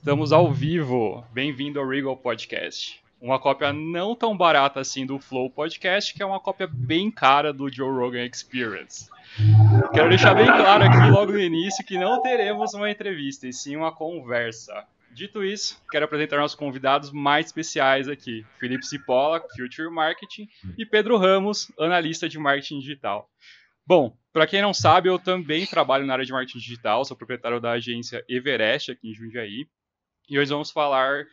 Estamos ao vivo. Bem-vindo ao Regal Podcast. Uma cópia não tão barata assim do Flow Podcast, que é uma cópia bem cara do Joe Rogan Experience. Quero deixar bem claro aqui logo no início que não teremos uma entrevista, e sim uma conversa. Dito isso, quero apresentar nossos convidados mais especiais aqui: Felipe Cipolla, Future Marketing, e Pedro Ramos, analista de marketing digital. Bom, para quem não sabe, eu também trabalho na área de marketing digital, sou proprietário da agência Everest aqui em Jundiaí. E hoje vamos falar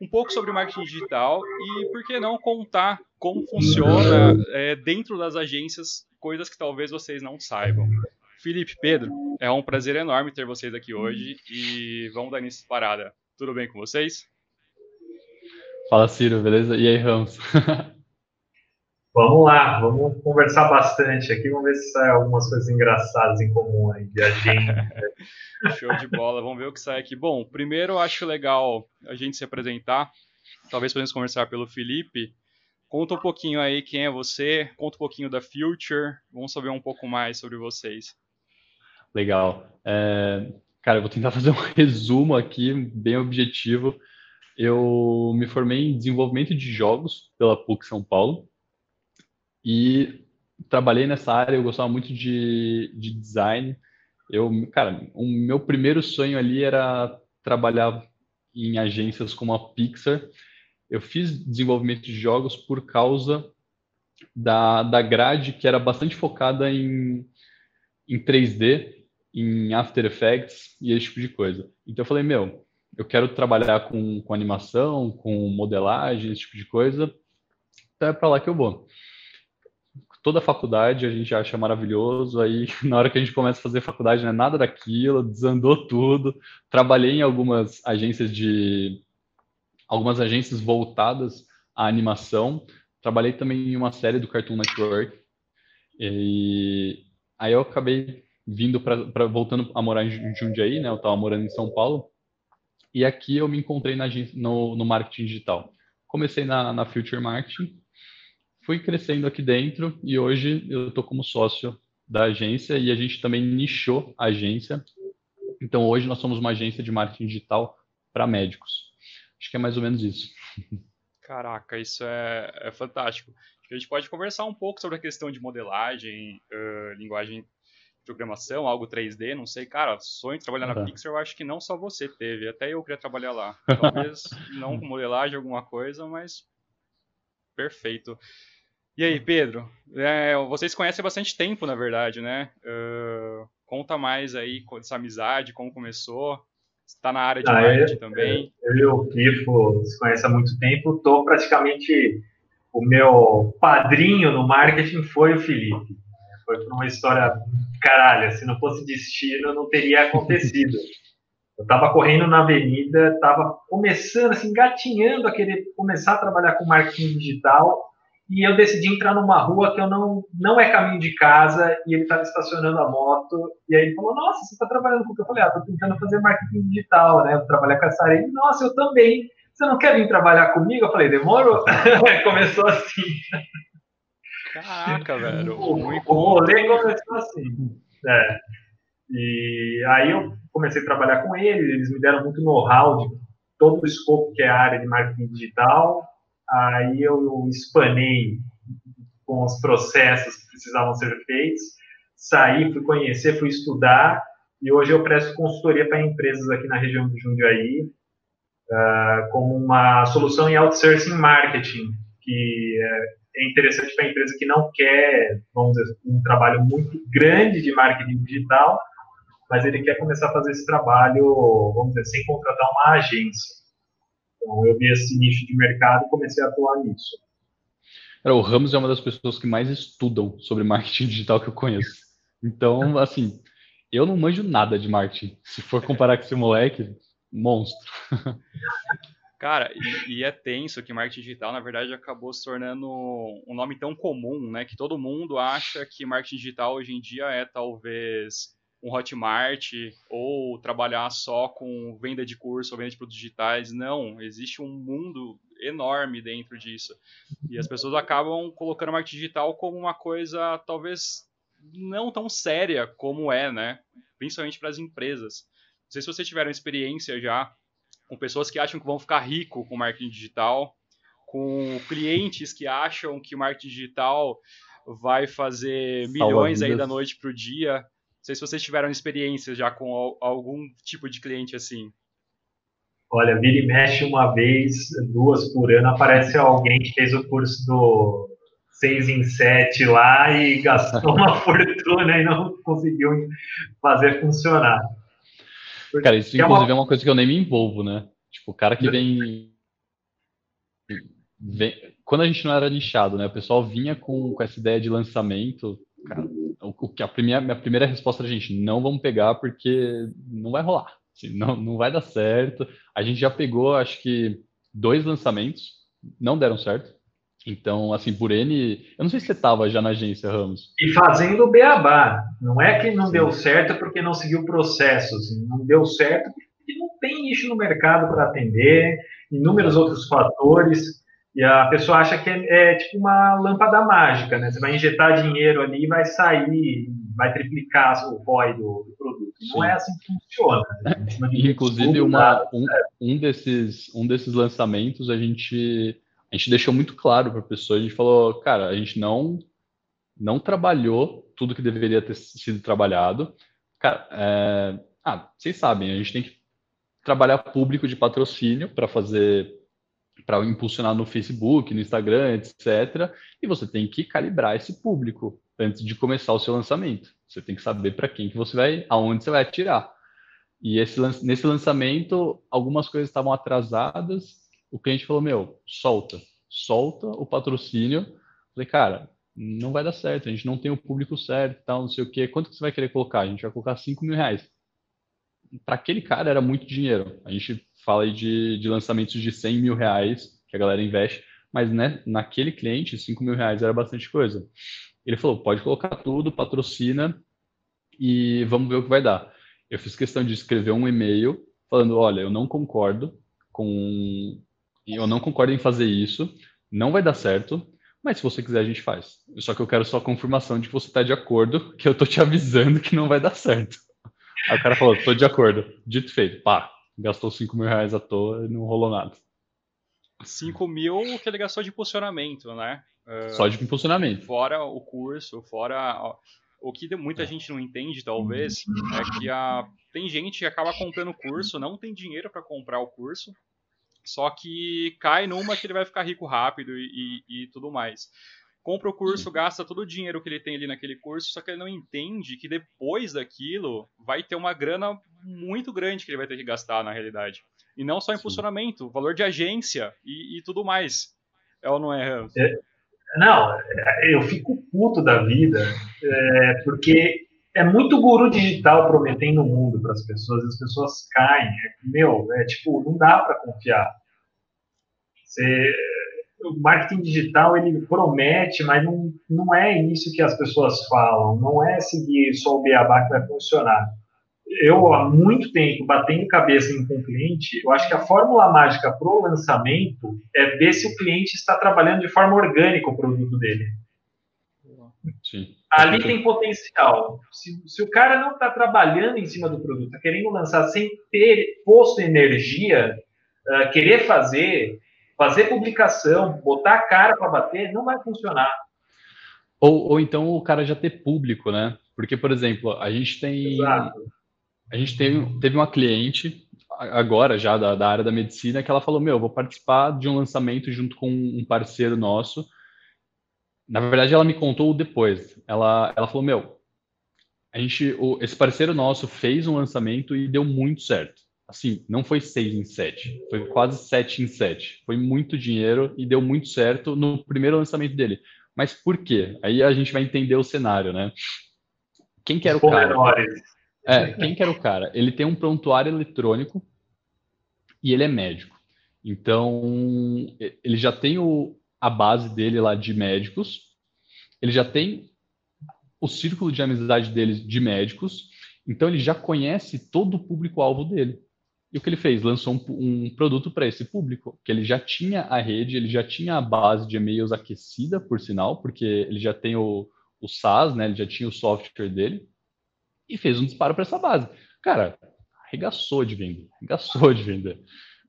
um pouco sobre marketing digital e, por que não, contar como funciona é, dentro das agências coisas que talvez vocês não saibam. Felipe, Pedro, é um prazer enorme ter vocês aqui hoje e vamos dar início à parada. Tudo bem com vocês? Fala, Ciro, beleza? E aí, Ramos? Vamos lá, vamos conversar bastante aqui, vamos ver se sai algumas coisas engraçadas em comum aí de agenda. Show de bola, vamos ver o que sai aqui. Bom, primeiro eu acho legal a gente se apresentar, talvez podemos conversar pelo Felipe. Conta um pouquinho aí quem é você, conta um pouquinho da Future, vamos saber um pouco mais sobre vocês. Legal. É, cara, eu vou tentar fazer um resumo aqui, bem objetivo. Eu me formei em desenvolvimento de jogos pela PUC São Paulo e trabalhei nessa área, eu gostava muito de, de design. Eu, cara, o meu primeiro sonho ali era trabalhar em agências como a Pixar. Eu fiz desenvolvimento de jogos por causa da, da grade que era bastante focada em, em 3D, em After Effects e esse tipo de coisa. Então eu falei, meu, eu quero trabalhar com, com animação, com modelagem, esse tipo de coisa, então é para lá que eu vou toda a faculdade a gente acha maravilhoso, aí na hora que a gente começa a fazer faculdade não é nada daquilo, desandou tudo. Trabalhei em algumas agências de algumas agências voltadas à animação. Trabalhei também em uma série do Cartoon Network. E aí eu acabei vindo para voltando a morar em Jundiaí, né? Eu estava morando em São Paulo. E aqui eu me encontrei na, no, no marketing digital. Comecei na, na Future Marketing fui crescendo aqui dentro e hoje eu estou como sócio da agência e a gente também nichou a agência. Então hoje nós somos uma agência de marketing digital para médicos. Acho que é mais ou menos isso. Caraca, isso é, é fantástico. A gente pode conversar um pouco sobre a questão de modelagem, uh, linguagem de programação, algo 3D, não sei, cara, sonho de trabalhar na Pixar, eu acho que não só você teve, até eu queria trabalhar lá. Talvez não com modelagem, alguma coisa, mas perfeito. E aí, Pedro? É, vocês conhecem há bastante tempo, na verdade, né? Uh, conta mais aí dessa amizade, como começou. Está na área de ah, marketing eu, também. Eu e o Kifo se conhecem há muito tempo. Estou praticamente. O meu padrinho no marketing foi o Felipe. Foi por uma história. Caralho, se não fosse destino, não teria acontecido. Eu estava correndo na avenida, estava começando, assim, gatinhando a querer começar a trabalhar com marketing digital e eu decidi entrar numa rua que eu não não é caminho de casa e ele estava estacionando a moto e aí ele falou nossa você está trabalhando com o que? Eu falei ah estou tentando fazer marketing digital né? Trabalhar com essa área. Nossa eu também. Você não quer vir trabalhar comigo? Eu falei demorou. Começou assim. Caraca velho. O, o rolê começou assim. É. e aí eu comecei a trabalhar com ele eles me deram muito know-how de todo o escopo que é a área de marketing digital Aí eu espanei com os processos que precisavam ser feitos, saí, fui conhecer, fui estudar, e hoje eu presto consultoria para empresas aqui na região do Jundiaí, uh, como uma solução em outsourcing marketing, que é interessante para a empresa que não quer, vamos dizer, um trabalho muito grande de marketing digital, mas ele quer começar a fazer esse trabalho, vamos dizer, sem contratar uma agência. Então, eu vi esse nicho de mercado e comecei a atuar nisso. o Ramos é uma das pessoas que mais estudam sobre marketing digital que eu conheço. Então, assim, eu não manjo nada de marketing. Se for comparar com esse moleque, monstro. Cara, e, e, é tenso que marketing digital, na verdade, acabou se tornando um nome tão comum, né? Que todo mundo acha que marketing digital hoje em dia é talvez um Hotmart ou trabalhar só com venda de curso ou venda de produtos digitais. Não, existe um mundo enorme dentro disso. E as pessoas acabam colocando o marketing digital como uma coisa talvez não tão séria como é, né? Principalmente para as empresas. Não sei se vocês tiveram experiência já com pessoas que acham que vão ficar rico com marketing digital, com clientes que acham que o marketing digital vai fazer milhões aí da noite para o dia. Não sei se vocês tiveram experiência já com algum tipo de cliente assim. Olha, vira e mexe uma vez, duas por ano, aparece alguém que fez o curso do 6 em 7 lá e gastou uma fortuna e não conseguiu fazer funcionar. Cara, isso inclusive é uma... é uma coisa que eu nem me envolvo, né? Tipo, o cara que vem, vem. Quando a gente não era nichado, né? O pessoal vinha com, com essa ideia de lançamento. Cara, o, que a primeira, minha primeira resposta era, gente, não vamos pegar porque não vai rolar. Assim, não, não vai dar certo. A gente já pegou, acho que, dois lançamentos, não deram certo. Então, assim, por N. Eu não sei se você estava já na agência, Ramos. E fazendo o beabá. Não é que não Sim. deu certo porque não seguiu processos. Assim, não deu certo porque não tem nicho no mercado para atender, inúmeros outros fatores. E a pessoa acha que é, é, tipo uma lâmpada mágica, né? Você vai injetar dinheiro ali e vai sair, vai triplicar o ROI do, do produto. Sim. Não é assim que funciona. Né? Inclusive, uma, um, um, desses, um desses lançamentos a gente, a gente deixou muito claro para a pessoa, a gente falou, cara, a gente não, não trabalhou tudo que deveria ter sido trabalhado. Cara, é, ah, vocês sabem, a gente tem que trabalhar público de patrocínio para fazer para impulsionar no Facebook, no Instagram, etc. E você tem que calibrar esse público antes de começar o seu lançamento. Você tem que saber para quem que você vai, aonde você vai atirar. E esse, nesse lançamento, algumas coisas estavam atrasadas. O cliente falou: Meu, solta, solta o patrocínio. Falei, cara, não vai dar certo, a gente não tem o público certo, tal, não sei o quê. Quanto que você vai querer colocar? A gente vai colocar 5 mil reais. Para aquele cara era muito dinheiro. A gente fala aí de, de lançamentos de 100 mil reais que a galera investe, mas né, naquele cliente, 5 mil reais era bastante coisa. Ele falou, pode colocar tudo, patrocina e vamos ver o que vai dar. Eu fiz questão de escrever um e-mail falando, olha, eu não concordo com... Eu não concordo em fazer isso, não vai dar certo, mas se você quiser a gente faz. Só que eu quero só a confirmação de que você está de acordo, que eu tô te avisando que não vai dar certo. Aí o cara falou, tô de acordo. Dito feito, pá, gastou 5 mil reais à toa e não rolou nada. 5 mil que ele gastou de impulsionamento, né? Uh, Só de impulsionamento. Fora o curso, fora. O que muita gente não entende, talvez, é que a, tem gente que acaba comprando o curso, não tem dinheiro para comprar o curso, só que cai numa que ele vai ficar rico rápido e, e, e tudo mais compra o curso, gasta todo o dinheiro que ele tem ali naquele curso, só que ele não entende que depois daquilo vai ter uma grana muito grande que ele vai ter que gastar na realidade. E não só em funcionamento, valor de agência e, e, tudo mais. É ou não é, é? Não, eu fico puto da vida, é, porque é muito guru digital prometendo o mundo para as pessoas, as pessoas caem. É, meu, é tipo, não dá para confiar. Você, o marketing digital ele promete, mas não, não é isso que as pessoas falam, não é seguir só o beabá que vai funcionar. Eu, há muito tempo, batendo cabeça com o cliente, eu acho que a fórmula mágica para o lançamento é ver se o cliente está trabalhando de forma orgânica o produto dele. Sim. Ali tem potencial. Se, se o cara não está trabalhando em cima do produto, está querendo lançar sem ter posto energia, uh, querer fazer, fazer publicação, botar a cara para bater, não vai funcionar. Ou, ou então o cara já ter público, né? Porque, por exemplo, a gente tem. Exato. A gente teve, teve uma cliente, agora já da, da área da medicina, que ela falou: Meu, vou participar de um lançamento junto com um parceiro nosso. Na verdade, ela me contou depois. Ela, ela falou: Meu, a gente, o, esse parceiro nosso fez um lançamento e deu muito certo assim, não foi 6 em 7, foi quase 7 em 7. Foi muito dinheiro e deu muito certo no primeiro lançamento dele. Mas por quê? Aí a gente vai entender o cenário, né? Quem que era o cara? É, quem que era o cara? Ele tem um prontuário eletrônico e ele é médico. Então, ele já tem o, a base dele lá de médicos, ele já tem o círculo de amizade dele de médicos, então ele já conhece todo o público-alvo dele. E o que ele fez? Lançou um, um produto para esse público, que ele já tinha a rede, ele já tinha a base de e-mails aquecida, por sinal, porque ele já tem o, o SaaS, né? Ele já tinha o software dele e fez um disparo para essa base. Cara, arregaçou de vender, arregaçou de vender.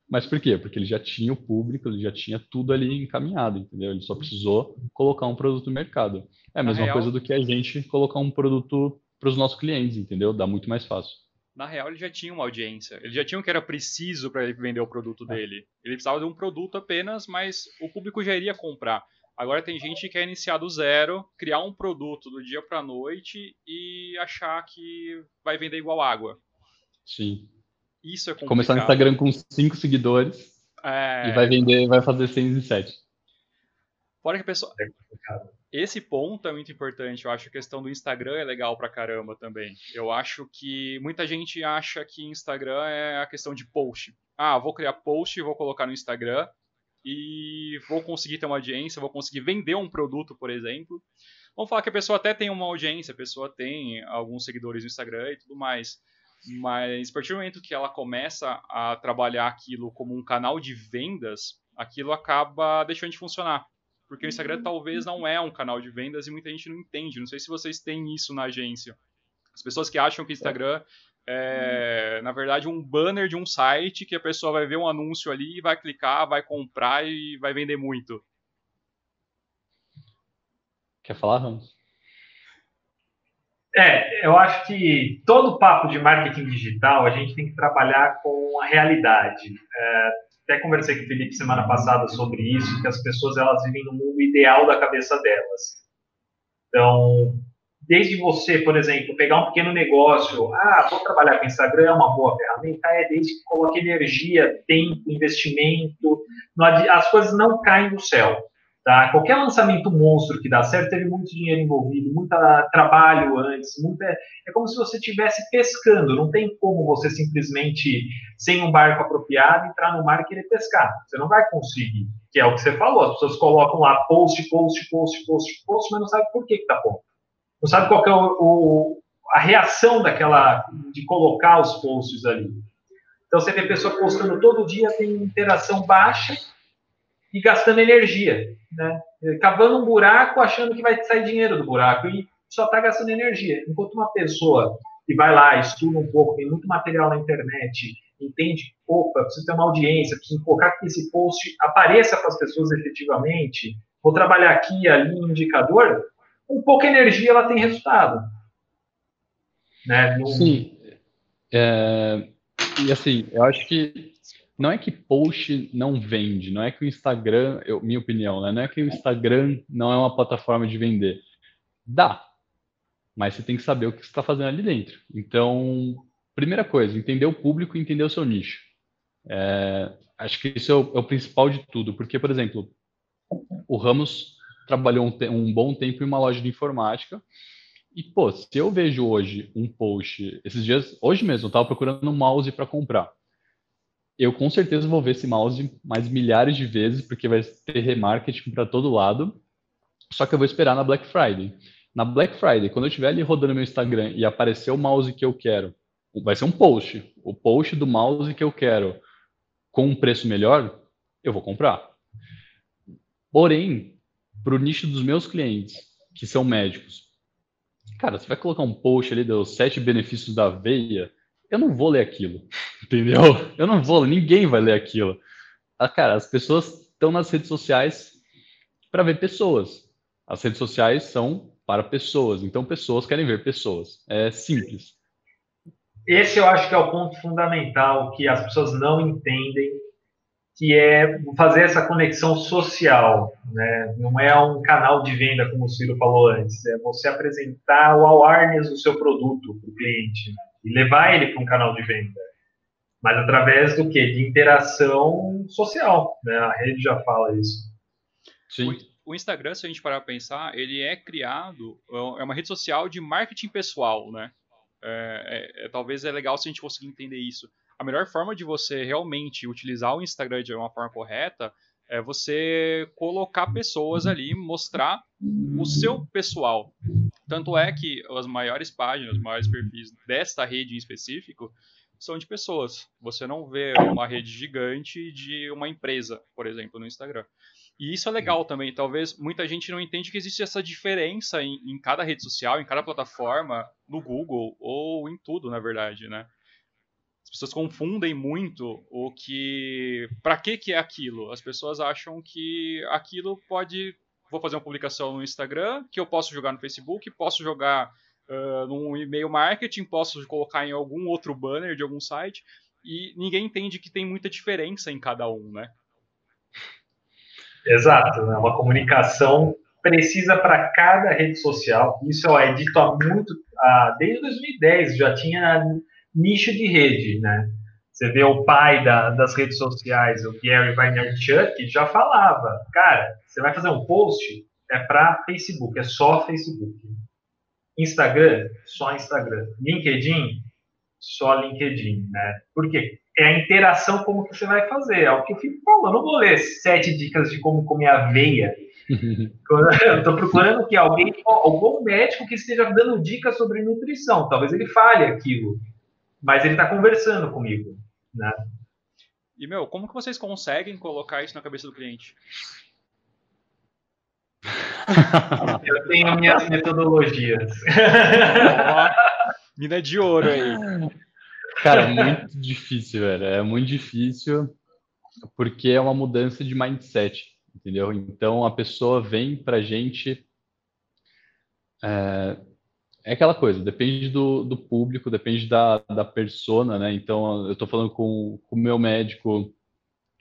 Mas por quê? Porque ele já tinha o público, ele já tinha tudo ali encaminhado, entendeu? Ele só precisou colocar um produto no mercado. É a mesma real, coisa do que a gente colocar um produto para os nossos clientes, entendeu? Dá muito mais fácil. Na real, ele já tinha uma audiência. Ele já tinha o que era preciso para ele vender o produto é. dele. Ele precisava de um produto apenas, mas o público já iria comprar. Agora tem gente que quer iniciar do zero, criar um produto do dia para noite e achar que vai vender igual água. Sim. Isso é complicado. Começar no Instagram com 5 seguidores é... e vai vender, vai fazer 6 em 7. Fora que a pessoa. É Esse ponto é muito importante. Eu acho que a questão do Instagram é legal pra caramba também. Eu acho que muita gente acha que Instagram é a questão de post. Ah, vou criar post, vou colocar no Instagram e vou conseguir ter uma audiência, vou conseguir vender um produto, por exemplo. Vamos falar que a pessoa até tem uma audiência, a pessoa tem alguns seguidores no Instagram e tudo mais. Mas a partir do momento que ela começa a trabalhar aquilo como um canal de vendas, aquilo acaba deixando de funcionar. Porque o Instagram uhum. talvez não é um canal de vendas e muita gente não entende. Não sei se vocês têm isso na agência. As pessoas que acham que o Instagram é, na verdade, um banner de um site que a pessoa vai ver um anúncio ali, vai clicar, vai comprar e vai vender muito. Quer falar, Ramos? É, eu acho que todo papo de marketing digital a gente tem que trabalhar com a realidade. É, até conversei com o Felipe semana passada sobre isso, que as pessoas elas vivem no mundo ideal da cabeça delas. Então, desde você, por exemplo, pegar um pequeno negócio, ah, vou trabalhar com Instagram, é uma boa ferramenta, é desde que coloque energia, tempo, investimento, as coisas não caem do céu. Tá? Qualquer lançamento monstro que dá certo teve muito dinheiro envolvido, muito trabalho antes, muita... é como se você estivesse pescando. Não tem como você simplesmente, sem um barco apropriado, entrar no mar e querer pescar. Você não vai conseguir. Que é o que você falou. As pessoas colocam lá post, post, post, post, post, mas não sabe por que está bom. Não sabe qual é o, o, a reação daquela de colocar os posts ali. Então você vê pessoa postando todo dia, tem interação baixa e gastando energia, né? Cavando um buraco, achando que vai sair dinheiro do buraco e só está gastando energia. Enquanto uma pessoa que vai lá, estuda um pouco, tem muito material na internet, entende, opa, preciso ter uma audiência, preciso colocar que esse post apareça para as pessoas efetivamente, vou trabalhar aqui ali indicador, com pouca energia ela tem resultado. Né? No... Sim. É... E assim, eu acho que não é que post não vende, não é que o Instagram, eu, minha opinião, né? não é que o Instagram não é uma plataforma de vender. Dá, mas você tem que saber o que você está fazendo ali dentro. Então, primeira coisa, entender o público e entender o seu nicho. É, acho que isso é o, é o, principal de tudo, porque, por exemplo, o Ramos trabalhou um, um bom tempo em uma loja de informática. E, pô, se eu vejo hoje um post, esses dias, hoje mesmo, eu estava procurando um mouse para comprar. Eu com certeza vou ver esse mouse mais milhares de vezes, porque vai ter remarketing para todo lado. Só que eu vou esperar na Black Friday. Na Black Friday, quando eu estiver ali rodando meu Instagram e aparecer o mouse que eu quero, vai ser um post. O post do mouse que eu quero com um preço melhor, eu vou comprar. Porém, para o nicho dos meus clientes, que são médicos, cara, você vai colocar um post ali dos sete benefícios da aveia, eu não vou ler aquilo, entendeu? Eu não vou, ninguém vai ler aquilo. Ah, cara, as pessoas estão nas redes sociais para ver pessoas. As redes sociais são para pessoas, então pessoas querem ver pessoas. É simples. Esse eu acho que é o ponto fundamental que as pessoas não entendem que é fazer essa conexão social, né? Não é um canal de venda, como o Ciro falou antes, é você apresentar o awareness do seu produto para o cliente né? E levar ele para um canal de venda, mas através do que? De interação social, né? A rede já fala isso. Sim. O Instagram, se a gente parar para pensar, ele é criado, é uma rede social de marketing pessoal, né? É, é, é, talvez é legal se a gente conseguir entender isso a melhor forma de você realmente utilizar o Instagram de uma forma correta é você colocar pessoas ali, mostrar o seu pessoal. Tanto é que as maiores páginas, os maiores perfis desta rede em específico são de pessoas. Você não vê uma rede gigante de uma empresa, por exemplo, no Instagram. E isso é legal também. Talvez muita gente não entende que existe essa diferença em, em cada rede social, em cada plataforma, no Google ou em tudo, na verdade, né? Pessoas confundem muito o que. Para que, que é aquilo? As pessoas acham que aquilo pode. Vou fazer uma publicação no Instagram, que eu posso jogar no Facebook, posso jogar uh, num e-mail marketing, posso colocar em algum outro banner de algum site, e ninguém entende que tem muita diferença em cada um, né? Exato, é uma comunicação precisa para cada rede social. Isso é dito há muito, ah, desde 2010 já tinha nicho de rede, né? Você vê o pai da, das redes sociais, o Gary Vaynerchuk, já falava, cara, você vai fazer um post, é para Facebook, é só Facebook. Instagram, só Instagram. LinkedIn, só LinkedIn, né? Por quê? É a interação como que você vai fazer. É o que eu fico falando. Eu não vou ler sete dicas de como comer aveia. eu estou procurando que alguém, algum médico que esteja dando dicas sobre nutrição. Talvez ele fale aquilo mas ele está conversando comigo, né? E, meu, como que vocês conseguem colocar isso na cabeça do cliente? Eu tenho minhas metodologias. mina de ouro aí. Cara, é muito difícil, velho. É muito difícil porque é uma mudança de mindset, entendeu? Então a pessoa vem pra gente é, é aquela coisa, depende do, do público, depende da, da persona, né? Então, eu estou falando com o meu médico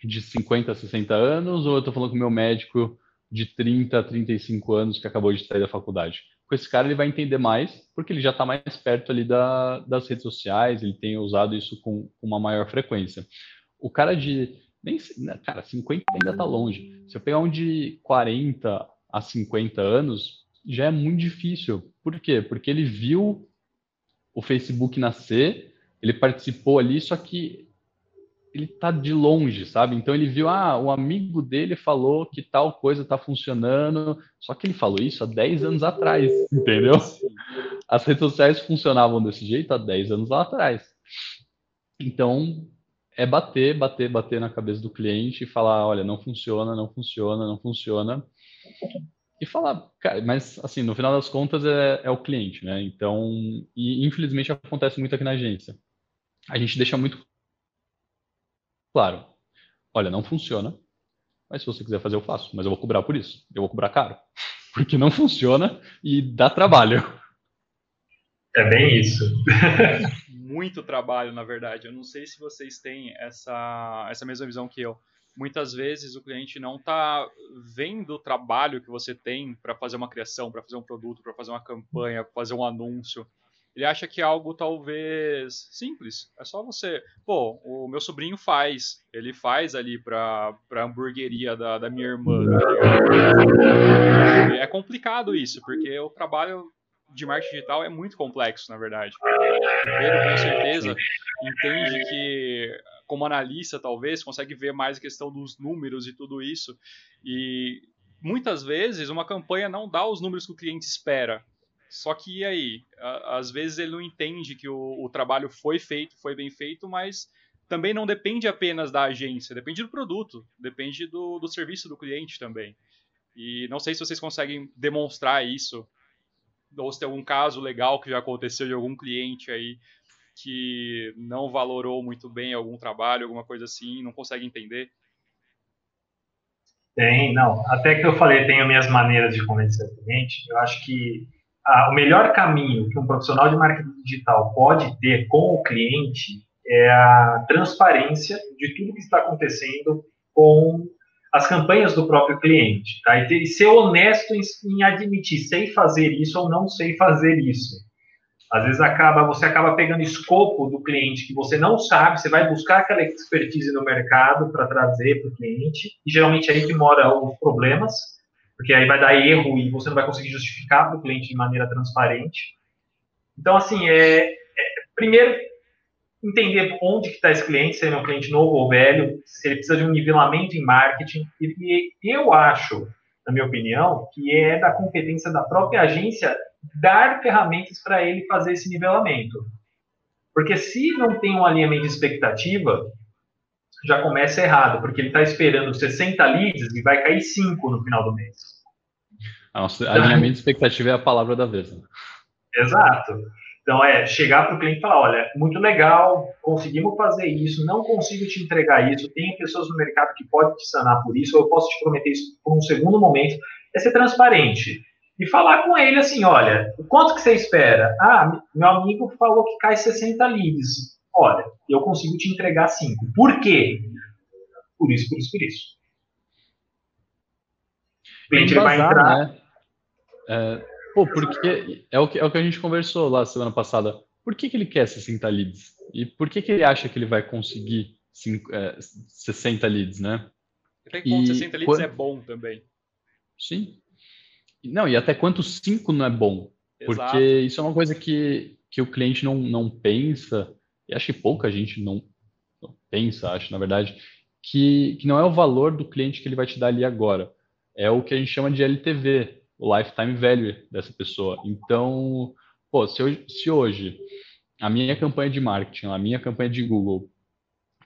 de 50 a 60 anos ou eu estou falando com o meu médico de 30 a 35 anos que acabou de sair da faculdade? Com esse cara, ele vai entender mais, porque ele já está mais perto ali da, das redes sociais, ele tem usado isso com, com uma maior frequência. O cara de. Nem, né, cara, 50 ainda está longe. Se eu pegar um de 40 a 50 anos, já é muito difícil. Por quê? Porque ele viu o Facebook nascer, ele participou ali, só que ele tá de longe, sabe? Então ele viu, ah, o amigo dele falou que tal coisa tá funcionando, só que ele falou isso há 10 anos atrás, entendeu? As redes sociais funcionavam desse jeito há 10 anos lá atrás. Então, é bater, bater, bater na cabeça do cliente e falar, olha, não funciona, não funciona, não funciona e falar, cara, mas assim, no final das contas é, é, o cliente, né? Então, e infelizmente acontece muito aqui na agência. A gente deixa muito claro, olha, não funciona, mas se você quiser fazer, eu faço, mas eu vou cobrar por isso, eu vou cobrar caro, porque não funciona e dá trabalho. É bem isso. muito trabalho, na verdade. Eu não sei se vocês têm essa, essa mesma visão que eu muitas vezes o cliente não está vendo o trabalho que você tem para fazer uma criação, para fazer um produto, para fazer uma campanha, para fazer um anúncio. Ele acha que é algo talvez simples. É só você. Pô, o meu sobrinho faz. Ele faz ali para a hamburgueria da, da minha irmã. Tá é complicado isso, porque o trabalho de marketing digital é muito complexo, na verdade. O Pedro, com certeza, entende que como analista, talvez, consegue ver mais a questão dos números e tudo isso. E muitas vezes uma campanha não dá os números que o cliente espera. Só que e aí? Às vezes ele não entende que o, o trabalho foi feito, foi bem feito, mas também não depende apenas da agência, depende do produto, depende do, do serviço do cliente também. E não sei se vocês conseguem demonstrar isso, ou se tem algum caso legal que já aconteceu de algum cliente aí que não valorou muito bem algum trabalho, alguma coisa assim, não consegue entender? Tem, não. Até que eu falei, tenho minhas maneiras de convencer o cliente. Eu acho que ah, o melhor caminho que um profissional de marketing digital pode ter com o cliente é a transparência de tudo que está acontecendo com as campanhas do próprio cliente. Tá? E, ser honesto em, em admitir, sei fazer isso ou não sei fazer isso. Às vezes acaba, você acaba pegando escopo do cliente que você não sabe, você vai buscar aquela expertise no mercado para trazer para o cliente, e geralmente é aí que mora os problemas, porque aí vai dar erro e você não vai conseguir justificar para o cliente de maneira transparente. Então, assim, é, é primeiro entender onde que está esse cliente, se ele é um cliente novo ou velho, se ele precisa de um nivelamento em marketing, e, e eu acho, na minha opinião, que é da competência da própria agência dar ferramentas para ele fazer esse nivelamento. Porque se não tem um alinhamento de expectativa, já começa errado, porque ele está esperando 60 leads e vai cair 5 no final do mês. Nossa, alinhamento de expectativa é a palavra da vez. Né? Exato. Então, é chegar para o cliente e falar: olha, muito legal, conseguimos fazer isso, não consigo te entregar isso, tem pessoas no mercado que podem te sanar por isso, ou eu posso te prometer isso por um segundo momento. É ser transparente. E falar com ele assim: olha, quanto que você espera? Ah, meu amigo falou que cai 60 leads. Olha, eu consigo te entregar 5. Por quê? Por isso, por isso, por isso. O cliente vai entrar. Né? É, pô, porque é o, que, é o que a gente conversou lá semana passada. Por que, que ele quer 60 leads? E por que, que ele acha que ele vai conseguir 5, é, 60 leads, né? Até que ponto 60 leads é bom também. Sim. Não, e até quanto 5 não é bom? Exato. Porque isso é uma coisa que, que o cliente não, não pensa, e acho que pouca gente não, não pensa, acho, na verdade, que, que não é o valor do cliente que ele vai te dar ali agora. É o que a gente chama de LTV, o lifetime value dessa pessoa. Então, pô, se hoje, se hoje a minha campanha de marketing, a minha campanha de Google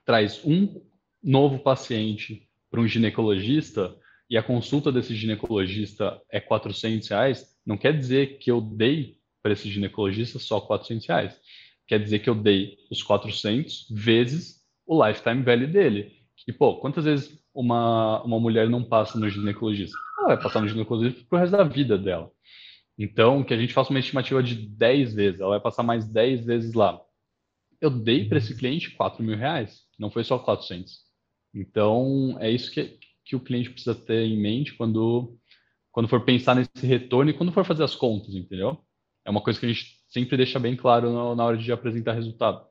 traz um novo paciente para um ginecologista e a consulta desse ginecologista é 400 reais, não quer dizer que eu dei para esse ginecologista só 400 reais. Quer dizer que eu dei os 400 vezes o lifetime value dele. E, pô, quantas vezes uma, uma mulher não passa no ginecologista? ela vai passar no ginecologista pro resto da vida dela. Então, que a gente faça uma estimativa de 10 vezes, ela vai passar mais 10 vezes lá. Eu dei para esse cliente 4 mil reais, não foi só 400. Então, é isso que, que o cliente precisa ter em mente quando, quando for pensar nesse retorno e quando for fazer as contas, entendeu? É uma coisa que a gente sempre deixa bem claro na, na hora de apresentar resultado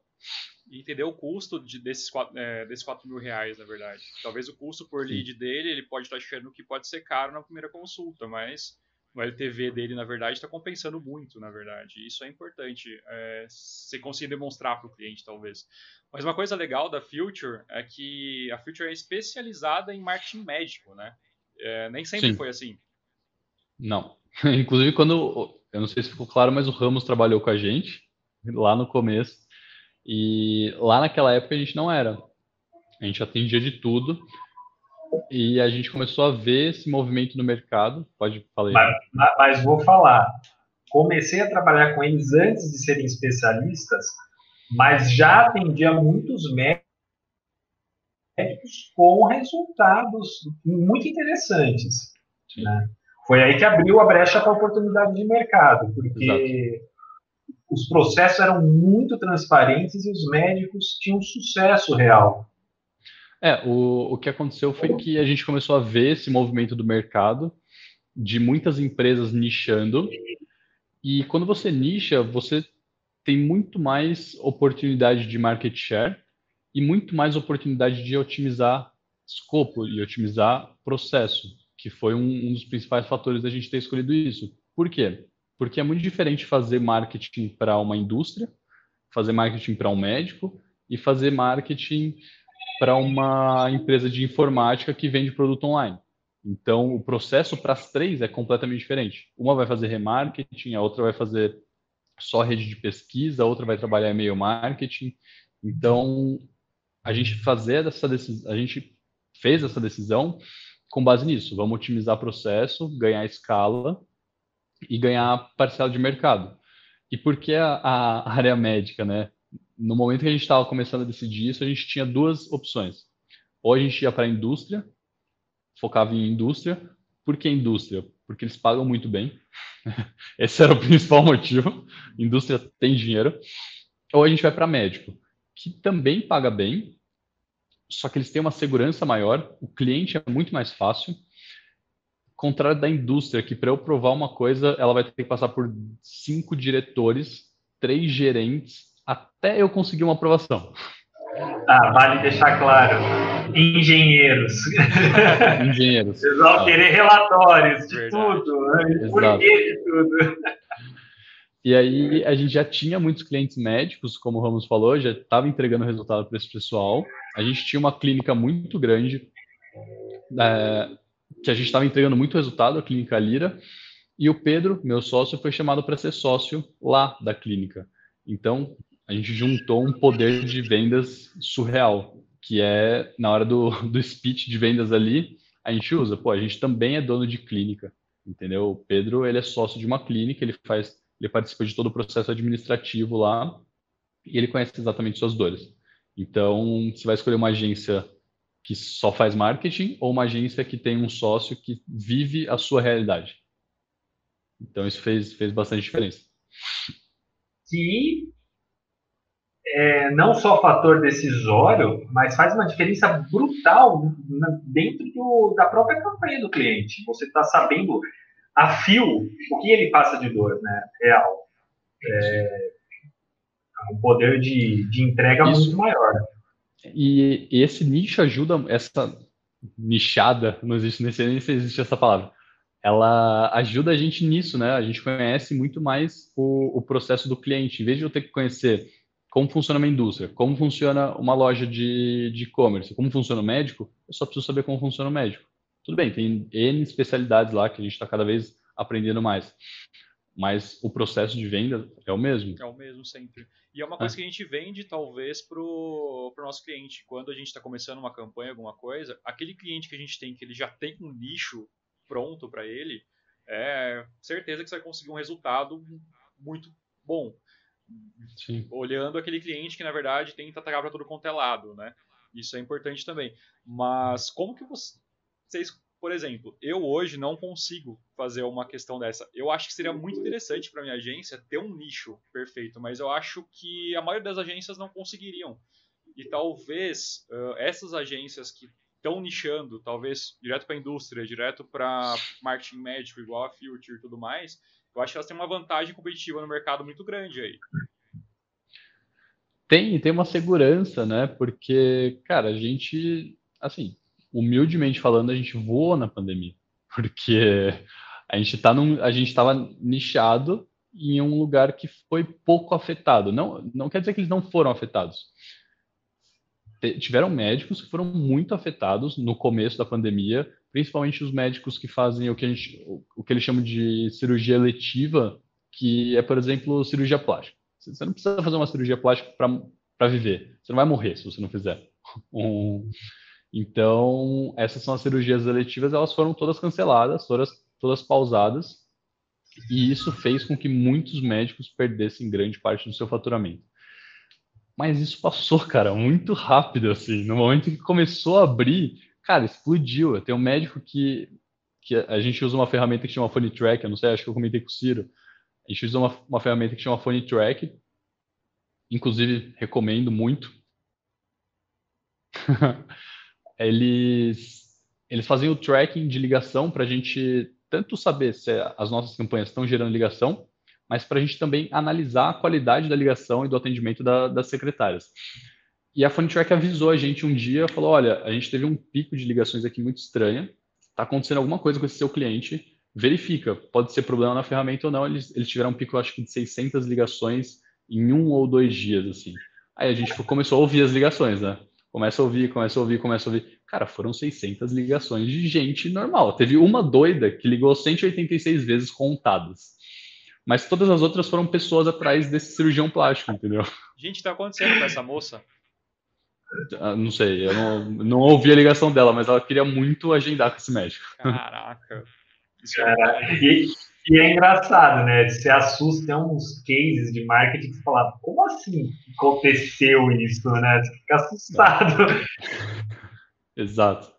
e entender o custo de, desses, é, desses 4 mil reais, na verdade. Talvez o custo por lead dele, ele pode estar achando que pode ser caro na primeira consulta, mas o LTV dele, na verdade, está compensando muito, na verdade. Isso é importante, é, você conseguir demonstrar para o cliente, talvez. Mas uma coisa legal da Future é que a Future é especializada em marketing médico, né? É, nem sempre Sim. foi assim. Não. Inclusive, quando. Eu não sei se ficou claro, mas o Ramos trabalhou com a gente lá no começo. E lá naquela época a gente não era. A gente atendia de tudo. E a gente começou a ver esse movimento no mercado. Pode falar. Mas, mas vou falar. Comecei a trabalhar com eles antes de serem especialistas, mas já atendia muitos médicos com resultados muito interessantes. Né? Foi aí que abriu a brecha para a oportunidade de mercado, porque Exato os processos eram muito transparentes e os médicos tinham sucesso real. É, o, o que aconteceu foi que a gente começou a ver esse movimento do mercado, de muitas empresas nichando, e quando você nicha, você tem muito mais oportunidade de market share e muito mais oportunidade de otimizar escopo e otimizar processo, que foi um, um dos principais fatores da gente ter escolhido isso. Por quê? Porque é muito diferente fazer marketing para uma indústria, fazer marketing para um médico e fazer marketing para uma empresa de informática que vende produto online. Então, o processo para as três é completamente diferente. Uma vai fazer remarketing, a outra vai fazer só rede de pesquisa, a outra vai trabalhar e-mail marketing. Então, a gente fazer essa decisão, a gente fez essa decisão com base nisso. Vamos otimizar processo, ganhar escala e ganhar parcela de mercado. E por que a, a área médica, né? No momento que a gente estava começando a decidir isso, a gente tinha duas opções. Ou a gente ia para a indústria, focava em indústria. Por que indústria? Porque eles pagam muito bem. Esse era o principal motivo. Indústria tem dinheiro. Ou a gente vai para médico, que também paga bem, só que eles têm uma segurança maior, o cliente é muito mais fácil contrário da indústria, que para eu provar uma coisa, ela vai ter que passar por cinco diretores, três gerentes, até eu conseguir uma aprovação. Ah, vale deixar claro. Engenheiros. Engenheiros. Vocês vão ah. querer relatórios de Verdade. tudo, né? Por de tudo. E aí a gente já tinha muitos clientes médicos, como o Ramos falou, já estava entregando resultado para esse pessoal. A gente tinha uma clínica muito grande. É, que a gente estava entregando muito resultado, a Clínica Lira, e o Pedro, meu sócio, foi chamado para ser sócio lá da clínica. Então, a gente juntou um poder de vendas surreal, que é, na hora do, do speech de vendas ali, a gente usa, pô, a gente também é dono de clínica, entendeu? O Pedro, ele é sócio de uma clínica, ele faz ele participa de todo o processo administrativo lá e ele conhece exatamente suas dores. Então, você vai escolher uma agência que só faz marketing ou uma agência que tem um sócio que vive a sua realidade. Então, isso fez, fez bastante diferença. Que é, não só fator decisório, mas faz uma diferença brutal dentro do, da própria campanha do cliente. Você está sabendo a fio o que ele passa de dor, né? Real. É, é um poder de, de entrega Isso. muito maior. E esse nicho ajuda, essa nichada, não existe, nem sei se existe essa palavra, ela ajuda a gente nisso, né? A gente conhece muito mais o, o processo do cliente. Em vez de eu ter que conhecer como funciona uma indústria, como funciona uma loja de e-commerce, como funciona o médico, eu só preciso saber como funciona o médico. Tudo bem, tem N especialidades lá que a gente está cada vez aprendendo mais. Mas o processo de venda é o mesmo. É o mesmo sempre. E é uma coisa é. que a gente vende, talvez, para o nosso cliente. Quando a gente está começando uma campanha, alguma coisa, aquele cliente que a gente tem, que ele já tem um nicho pronto para ele, é certeza que você vai conseguir um resultado muito bom. Sim. Olhando aquele cliente que, na verdade, tenta atacar para todo quanto é lado, né? Isso é importante também. Mas como que você, vocês, por exemplo, eu hoje não consigo fazer uma questão dessa. Eu acho que seria muito interessante para minha agência ter um nicho perfeito, mas eu acho que a maioria das agências não conseguiriam. E talvez uh, essas agências que estão nichando, talvez direto para a indústria, direto para marketing médico, igual a Future e tudo mais, eu acho que elas têm uma vantagem competitiva no mercado muito grande aí. Tem, tem uma segurança, né? Porque, cara, a gente, assim, humildemente falando, a gente voou na pandemia, porque a gente tá num, a gente estava nichado em um lugar que foi pouco afetado. Não, não quer dizer que eles não foram afetados. Tiveram médicos que foram muito afetados no começo da pandemia, principalmente os médicos que fazem o que, a gente, o que eles chamam de cirurgia letiva, que é, por exemplo, cirurgia plástica. Você não precisa fazer uma cirurgia plástica para viver. Você não vai morrer se você não fizer. Um, então, essas são as cirurgias eletivas, elas foram todas canceladas, todas, todas pausadas, e isso fez com que muitos médicos perdessem grande parte do seu faturamento. Mas isso passou, cara, muito rápido, assim. No momento que começou a abrir, cara, explodiu. Tem um médico que, que a gente usa uma ferramenta que chama Phone Track, eu não sei, acho que eu comentei com o Ciro. A gente usa uma, uma ferramenta que chama Phone Track, inclusive recomendo muito. eles, eles fazem o tracking de ligação para a gente tanto saber se as nossas campanhas estão gerando ligação, mas para a gente também analisar a qualidade da ligação e do atendimento da, das secretárias. E a PhoneTrack avisou a gente um dia, falou, olha, a gente teve um pico de ligações aqui muito estranha, está acontecendo alguma coisa com esse seu cliente, verifica, pode ser problema na ferramenta ou não, eles, eles tiveram um pico, acho que de 600 ligações em um ou dois dias, assim. Aí a gente começou a ouvir as ligações, né? Começa a ouvir, começa a ouvir, começa a ouvir. Cara, foram 600 ligações de gente normal. Teve uma doida que ligou 186 vezes contadas. Mas todas as outras foram pessoas atrás desse cirurgião plástico, entendeu? Gente, tá acontecendo com essa moça? Ah, não sei, eu não, não ouvi a ligação dela, mas ela queria muito agendar com esse médico. Caraca. Cara, e, e é engraçado, né? Você assusta, tem uns cases de marketing que você fala, como assim aconteceu isso, né? Você fica assustado. Exato.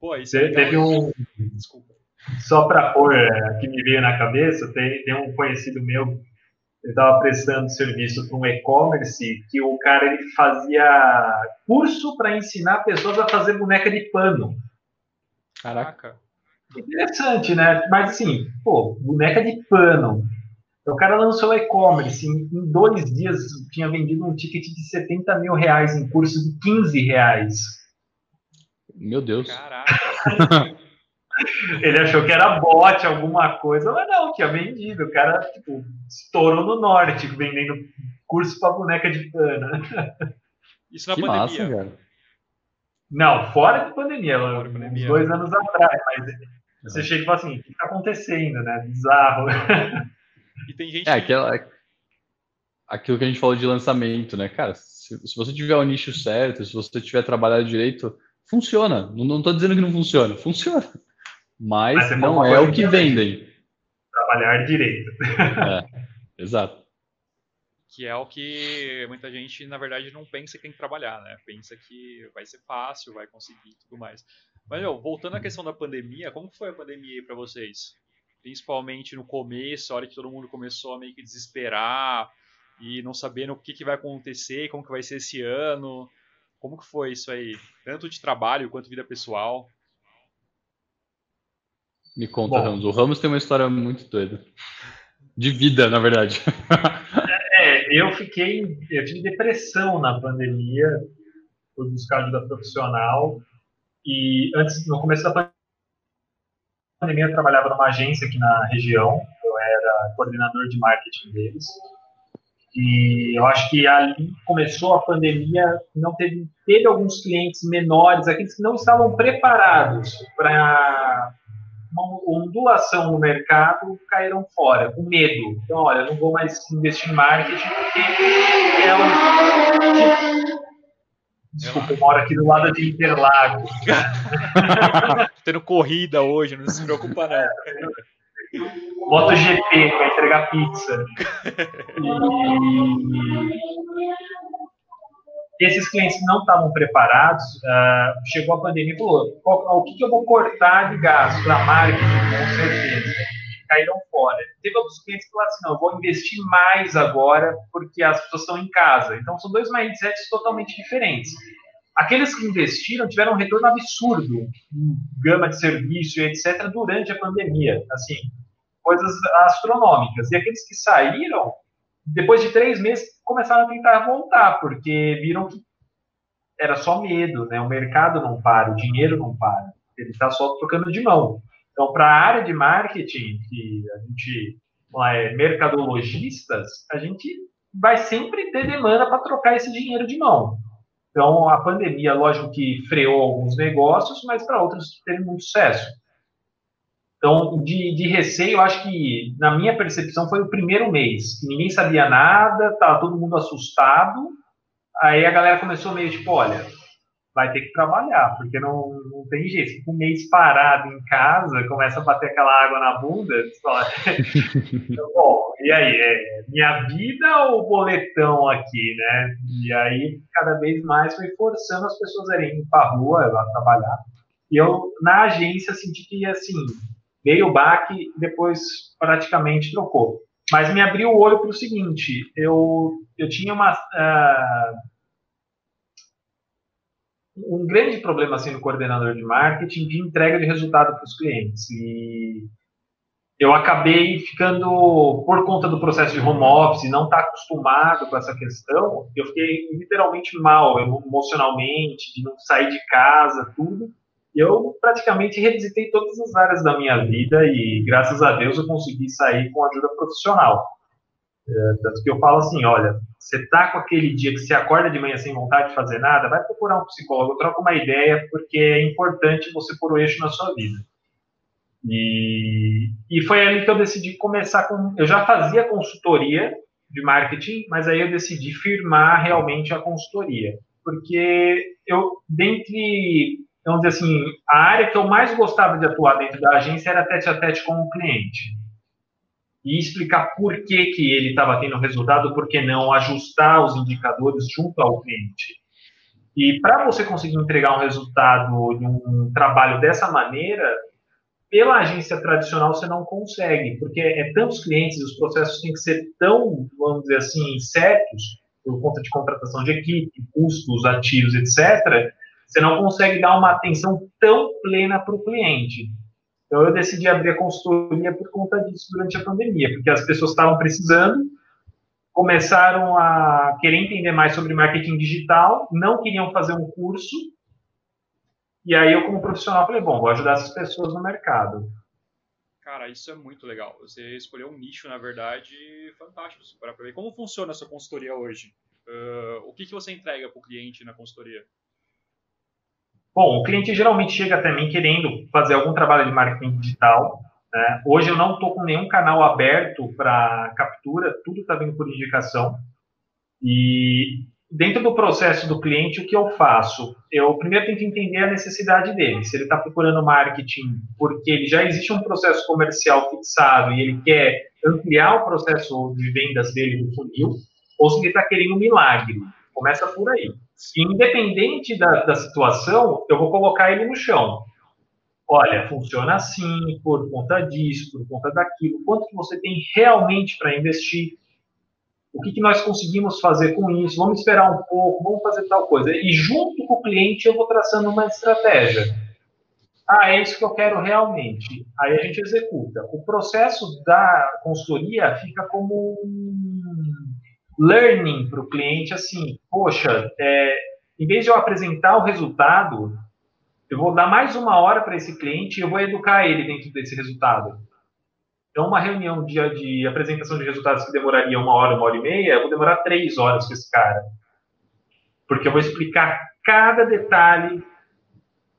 Pô, isso é teve um. Desculpa. Só para pôr, é, que me veio na cabeça, tem, tem um conhecido meu, ele estava prestando serviço para um e-commerce que o cara ele fazia curso para ensinar pessoas a fazer boneca de pano. Caraca. Interessante, né? Mas assim, pô, boneca de pano. O cara lançou o e-commerce, em, em, dois dias tinha vendido um ticket de 70 mil reais em curso de 15 reais. Meu Deus. Caraca. Ele achou que era bot, alguma coisa, mas não, tinha vendido. O cara, tipo, estourou no norte, vendendo curso para boneca de pano. Isso na que pandemia. Massa, cara. Não, fora de pandemia, fora pandemia. dois anos atrás, mas você chega e fala assim, o que está acontecendo, né? Bizarro. E tem gente. É, aquela, aquilo que a gente falou de lançamento, né? Cara, se, se você tiver o nicho certo, se você tiver trabalhado direito, funciona. Não, estou dizendo que não funciona, funciona. Mas, Mas não é o que vendem. trabalhar direito. É, exato. Que é o que muita gente, na verdade, não pensa que tem que trabalhar, né? Pensa que vai ser fácil, vai conseguir e tudo mais. Mas, meu, voltando à questão da pandemia, como foi a pandemia aí pra vocês? Principalmente no começo, a hora que todo mundo começou a meio que desesperar e não sabendo o que, que vai acontecer, como que vai ser esse ano. Como que foi isso aí? Tanto de trabalho quanto vida pessoal? Me conta, Bom, Ramos. O Ramos tem uma história muito doida. De vida, na verdade. É, eu fiquei. Eu tive depressão na pandemia, por buscar ajuda profissional. E antes, no começo da pandemia, eu trabalhava numa agência aqui na região. Eu era coordenador de marketing deles. E eu acho que ali começou a pandemia, não teve, teve alguns clientes menores, aqueles que não estavam preparados para uma ondulação no mercado, caíram fora, com medo. Então, olha, não vou mais investir em marketing porque é um. Desculpa, eu moro aqui do lado de Interlagos. Tendo corrida hoje, não se preocupa não. MotoGP para entregar pizza. E esses clientes não estavam preparados. Uh, chegou a pandemia e falou: o que, que eu vou cortar de gasto para marketing? Com certeza. Caíram fora. Teve outros clientes que falaram assim: não, eu vou investir mais agora porque as pessoas estão em casa. Então, são dois mindsets totalmente diferentes. Aqueles que investiram tiveram um retorno absurdo em gama de serviço etc. durante a pandemia. Assim, coisas astronômicas. E aqueles que saíram, depois de três meses, começaram a tentar voltar, porque viram que era só medo, né? O mercado não para, o dinheiro não para, ele está só trocando de mão. Então, para a área de marketing, que a gente é mercadologistas, a gente vai sempre ter demanda para trocar esse dinheiro de mão. Então, a pandemia, lógico que freou alguns negócios, mas para outros teve muito sucesso. Então, de, de receio, acho que, na minha percepção, foi o primeiro mês, que ninguém sabia nada, estava todo mundo assustado. Aí a galera começou meio tipo: olha, vai ter que trabalhar, porque não, não tem jeito. Fica um mês parado em casa, começa a bater aquela água na bunda, fala, então, bom, e aí, é minha vida ou boletão aqui, né? E aí, cada vez mais foi forçando as pessoas a irem para a rua, a trabalhar. E eu, na agência, senti que, assim, veio o baque depois praticamente trocou. Mas me abriu o olho para o seguinte: eu, eu tinha uma. Uh, um grande problema assim no coordenador de marketing de entrega de resultado para os clientes. E eu acabei ficando, por conta do processo de home office, não estar tá acostumado com essa questão, eu fiquei literalmente mal emocionalmente, de não sair de casa, tudo eu praticamente revisitei todas as áreas da minha vida e, graças a Deus, eu consegui sair com ajuda profissional. É, tanto que eu falo assim, olha, você tá com aquele dia que você acorda de manhã sem vontade de fazer nada, vai procurar um psicólogo, troca uma ideia, porque é importante você pôr o eixo na sua vida. E, e foi ali que eu decidi começar com. Eu já fazia consultoria de marketing, mas aí eu decidi firmar realmente a consultoria. Porque eu, dentre então, assim, a área que eu mais gostava de atuar dentro da agência era tete a tete com o cliente. E explicar por que, que ele estava tendo resultado, por que não, ajustar os indicadores junto ao cliente. E para você conseguir entregar um resultado de um trabalho dessa maneira, pela agência tradicional você não consegue, porque é tantos clientes, os processos têm que ser tão, vamos dizer assim, certos, por conta de contratação de equipe, custos ativos, etc., você não consegue dar uma atenção tão plena para o cliente. Então, eu decidi abrir a consultoria por conta disso durante a pandemia, porque as pessoas estavam precisando, começaram a querer entender mais sobre marketing digital, não queriam fazer um curso, e aí eu, como profissional, falei, bom, vou ajudar essas pessoas no mercado. Cara, isso é muito legal. Você escolheu um nicho, na verdade, fantástico para ver. Como funciona a sua consultoria hoje? Uh, o que, que você entrega para o cliente na consultoria? Bom, o cliente geralmente chega até mim querendo fazer algum trabalho de marketing digital. Né? Hoje eu não estou com nenhum canal aberto para captura, tudo está vindo por indicação. E dentro do processo do cliente, o que eu faço? Eu primeiro tenho que entender a necessidade dele. Se ele está procurando marketing porque ele já existe um processo comercial fixado e ele quer ampliar o processo de vendas dele no funil, ou se ele está querendo um milagre. Começa por aí. E independente da, da situação, eu vou colocar ele no chão. Olha, funciona assim, por conta disso, por conta daquilo. Quanto que você tem realmente para investir? O que, que nós conseguimos fazer com isso? Vamos esperar um pouco, vamos fazer tal coisa. E junto com o cliente eu vou traçando uma estratégia. Ah, é isso que eu quero realmente. Aí a gente executa. O processo da consultoria fica como um learning para o cliente, assim, poxa, é, em vez de eu apresentar o resultado, eu vou dar mais uma hora para esse cliente e eu vou educar ele dentro desse resultado. Então, uma reunião de, de apresentação de resultados que demoraria uma hora, uma hora e meia, eu vou demorar três horas com esse cara. Porque eu vou explicar cada detalhe,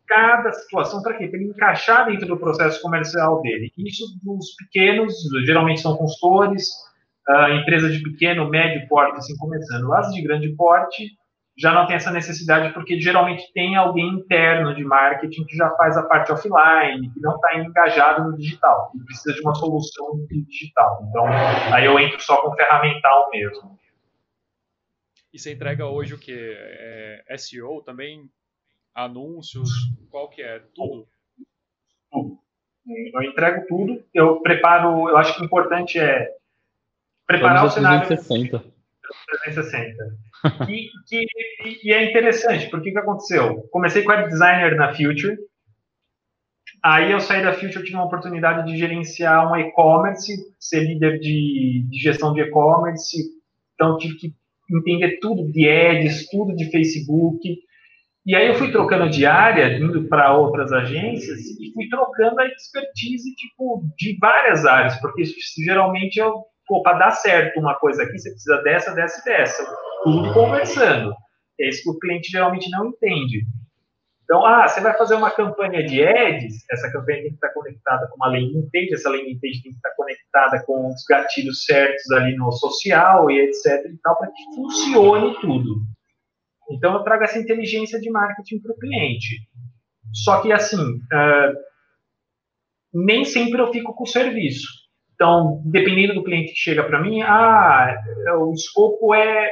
cada situação, para quê? Para ele encaixar dentro do processo comercial dele. Isso dos pequenos, geralmente são consultores, uh, empresas de pequeno, médio porte, assim, começando. As de grande porte, já não tem essa necessidade, porque geralmente tem alguém interno de marketing que já faz a parte offline, que não está engajado no digital, e precisa de uma solução digital. Então, aí eu entro só com ferramental mesmo. E você entrega hoje o que? É SEO também? Anúncios? Qual que é? Tudo? Tudo. Eu entrego tudo. Eu preparo, eu acho que o importante é preparar o cenário. 360. 360 e, que, e, é interessante, porque o que aconteceu? Comecei com web designer na Future, aí eu saí da Future, tive uma oportunidade de gerenciar um e-commerce, ser líder de, de gestão de e-commerce, então tive que entender tudo de ads, tudo de Facebook, e aí eu fui trocando de área, indo para outras agências, e fui trocando a expertise tipo, de várias áreas, porque geralmente eu, para dar certo uma coisa aqui, você precisa dessa, dessa e dessa tudo conversando. É isso que o cliente geralmente não entende. Então, ah, você vai fazer uma campanha de ads, essa campanha tem que estar conectada com uma landing page, essa landing page tem que estar conectada com os gatilhos certos ali no social e etc e tal, para que funcione tudo. Então, eu trago essa inteligência de marketing para o cliente. Só que, assim, uh, nem sempre eu fico com o serviço. Então, dependendo do cliente que chega para mim, ah, o escopo é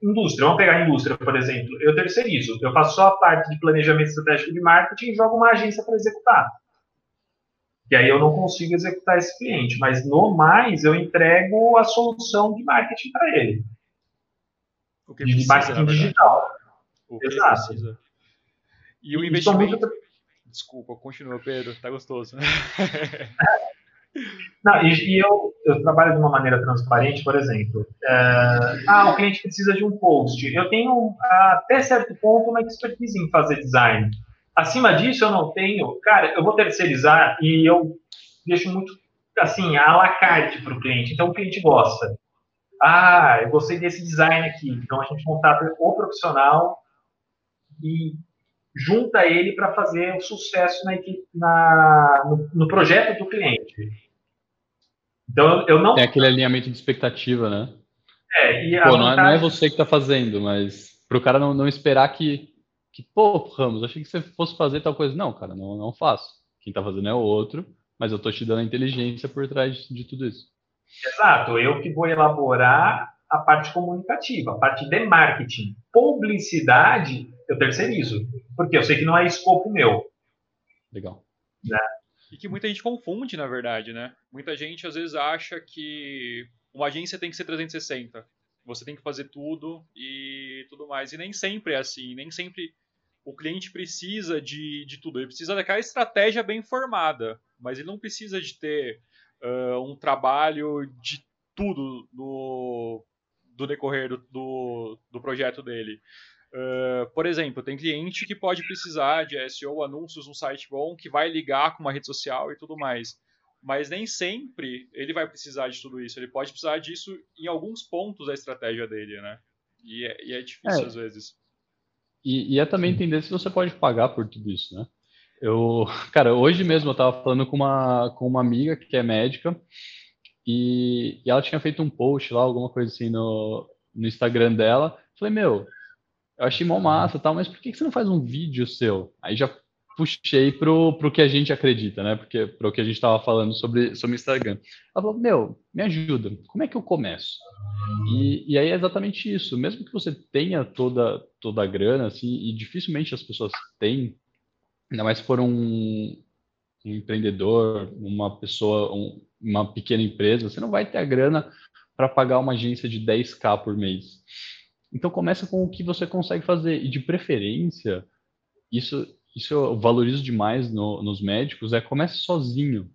indústria, vamos pegar a indústria, por exemplo, eu terceirizo, eu faço só a parte de planejamento estratégico de marketing e jogo uma agência para executar. E aí eu não consigo executar esse cliente, mas no mais eu entrego a solução de marketing para ele. O que precisa, de marketing digital. O que Exato. Precisa. E o investimento. Muito... Desculpa, continua, Pedro, tá gostoso. Não, e, e eu, eu, trabalho de uma maneira transparente, por exemplo. É, ah, o cliente precisa de um post. Eu tenho, até certo ponto, uma expertise em fazer design. Acima disso, eu não tenho. Cara, eu vou terceirizar e eu deixo muito, assim, a la carte para o cliente. Então, o cliente gosta. Ah, eu gostei desse design aqui. Então, a gente contata o profissional e junta ele para fazer o sucesso na, na no, no projeto do cliente. Então, eu não. Tem aquele alinhamento de expectativa, né? É, e pô, não, é, não, é, você que está fazendo, mas para o cara não, não esperar que, que, pô, Ramos, achei que você fosse fazer tal coisa. Não, cara, não, não faço. Quem está fazendo é o outro, mas eu estou te dando a inteligência por trás de tudo isso. Exato, eu que vou elaborar a parte comunicativa, a parte de marketing. Publicidade, eu terceirizo, porque eu sei que não é escopo meu. Legal. Né? E que muita gente confunde, na verdade, né? Muita gente às vezes acha que uma agência tem que ser 360. Você tem que fazer tudo e tudo mais. E nem sempre é assim. Nem sempre o cliente precisa de, de tudo. Ele precisa daquela estratégia bem formada. Mas ele não precisa de ter uh, um trabalho de tudo no, do decorrer do, do, do projeto dele. Uh, por exemplo, tem cliente que pode precisar de SEO, anúncios, um site bom, que vai ligar com uma rede social e tudo mais. Mas nem sempre ele vai precisar de tudo isso. Ele pode precisar disso em alguns pontos da estratégia dele, né? E é, e é difícil é. às vezes. E, e, é também entender se você pode pagar por tudo isso, né? Eu, cara, hoje mesmo eu estava falando com uma, com uma amiga que é médica e, e ela tinha feito um post lá, alguma coisa assim no, no Instagram dela. Falei, meu, eu achei mó massa tal, mas por que você não faz um vídeo seu? Aí já puxei pro, pro que a gente acredita, né? Porque pro que a gente estava falando sobre sobre Instagram. Ela falou: "Meu, me ajuda. Como é que eu começo?" E, e aí é exatamente isso. Mesmo que você tenha toda toda a grana assim, e dificilmente as pessoas têm, ainda mais se for um, um empreendedor, uma pessoa, um, uma pequena empresa, você não vai ter a grana para pagar uma agência de 10k por mês. Então começa com o que você consegue fazer e de preferência, isso isso eu valorizo demais no, nos médicos, é comece sozinho.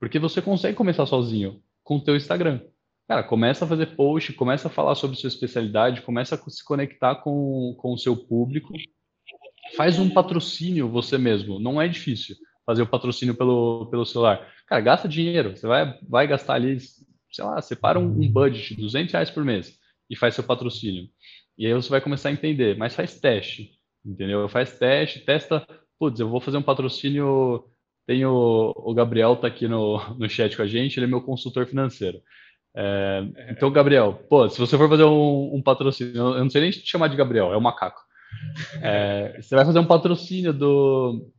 Porque você consegue começar sozinho com o teu Instagram. Cara, começa a fazer post, começa a falar sobre sua especialidade, começa a se conectar com, com o seu público. Faz um patrocínio você mesmo. Não é difícil fazer o patrocínio pelo, pelo celular. Cara, gasta dinheiro. Você vai, vai gastar ali, sei lá, separa um, um budget de 200 reais por mês e faz seu patrocínio. E aí você vai começar a entender, mas faz teste, entendeu? Faz teste, testa putz, eu vou fazer um patrocínio. Tem o, o Gabriel tá aqui no, no chat com a gente, ele é meu consultor financeiro. É, então, Gabriel, pô, se você for fazer um, um, patrocínio, eu não sei nem te chamar de Gabriel, é o macaco. É, você vai fazer um patrocínio do,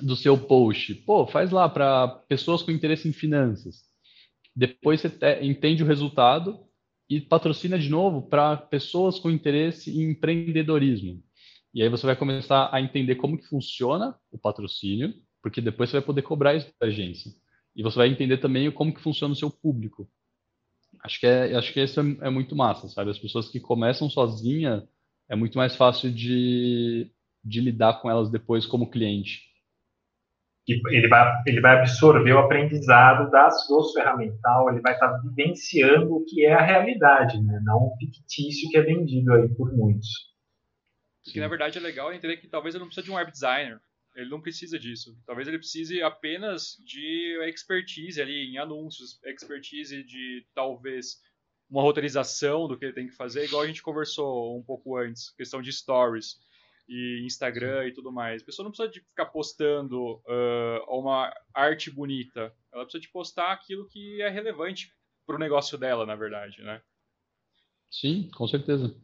do seu post, pô, faz lá para pessoas com interesse em finanças. Depois você te, entende o resultado e patrocina de novo para pessoas com interesse em empreendedorismo. E aí você vai começar a entender como que funciona o patrocínio, porque depois você vai poder cobrar isso da agência. E você vai entender também como que funciona o seu público. Acho que é, acho que isso é, é muito massa, sabe? As pessoas que começam sozinha é muito mais fácil de, de lidar com elas depois como cliente. Ele vai, ele vai absorver o aprendizado das, do ferramental, ele vai estar vivenciando o que é a realidade, né? não o fictício que é vendido aí por muitos. Que na verdade é legal entender que talvez ele não precisa de um web designer. Ele não precisa disso. Talvez ele precise apenas de expertise ali em anúncios, expertise de talvez uma roteirização do que ele tem que fazer, igual a gente conversou um pouco antes, questão de stories e Instagram e tudo mais. A pessoa não precisa de ficar postando uh, uma arte bonita. Ela precisa de postar aquilo que é relevante para o negócio dela, na verdade, né? Sim, com certeza.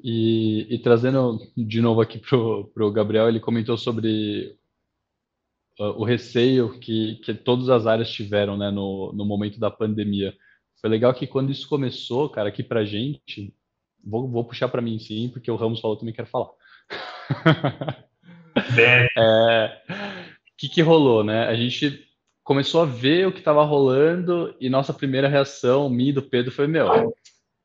E, e, trazendo de novo aqui pro, pro Gabriel, ele comentou sobre uh, o receio que, que todas as áreas tiveram, né, no, no momento da pandemia. Foi legal que quando isso começou, cara, aqui pra gente, vou, vou puxar para mim sim, porque o Ramos falou também quero falar. é, o que, que rolou, né? A gente começou a ver o que estava rolando e nossa primeira reação, minha e do Pedro, foi: meu,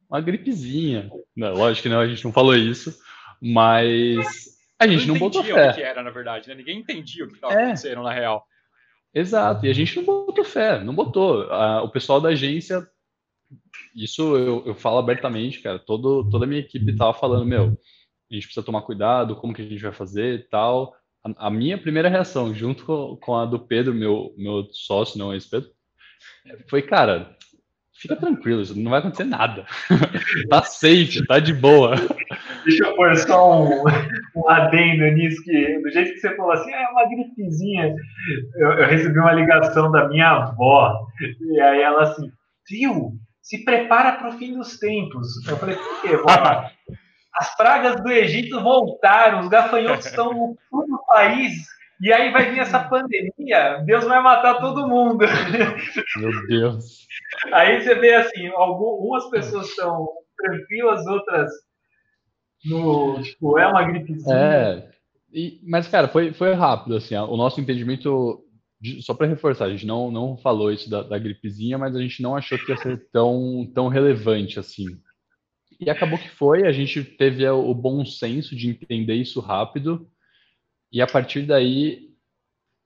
uma gripezinha. Não, lógico que não, a gente não falou isso, mas a gente não, não botou fé. o que era, na verdade, né? Ninguém entendia o que estava é. acontecendo na real. Exato, e a gente não botou fé, não botou. o pessoal da agência, isso eu, eu falo abertamente, cara, todo, toda a minha equipe estava falando, meu, a gente precisa tomar cuidado, como que a gente vai fazer e tal. A, a minha primeira reação, junto com, com, a do Pedro, meu, meu sócio, não é esse Pedro, foi, cara, fica tranquilo, não vai acontecer nada. tá safe, tá de boa. Deixa eu pôr só um, um adendo nisso, que do jeito que você falou assim, é uma gripezinha. Eu, eu recebi uma ligação da minha avó, e aí ela assim, viu, se prepara para o fim dos tempos. Eu falei, por quê, vó? As pragas do Egito voltaram, os gafanhotos estão no fundo do país, e aí vai vir essa pandemia, Deus vai matar todo mundo. Meu Deus. Aí você vê assim, algumas pessoas estão tranquilas, outras no, tipo, é uma gripezinha. É. E, mas, cara, foi, foi rápido, assim, o nosso entendimento, só para reforçar, a gente não, não falou isso da, da, gripezinha, mas a gente não achou que ia ser tão, tão relevante, assim. E acabou que foi, a gente teve o bom senso de entender isso rápido, e a partir daí,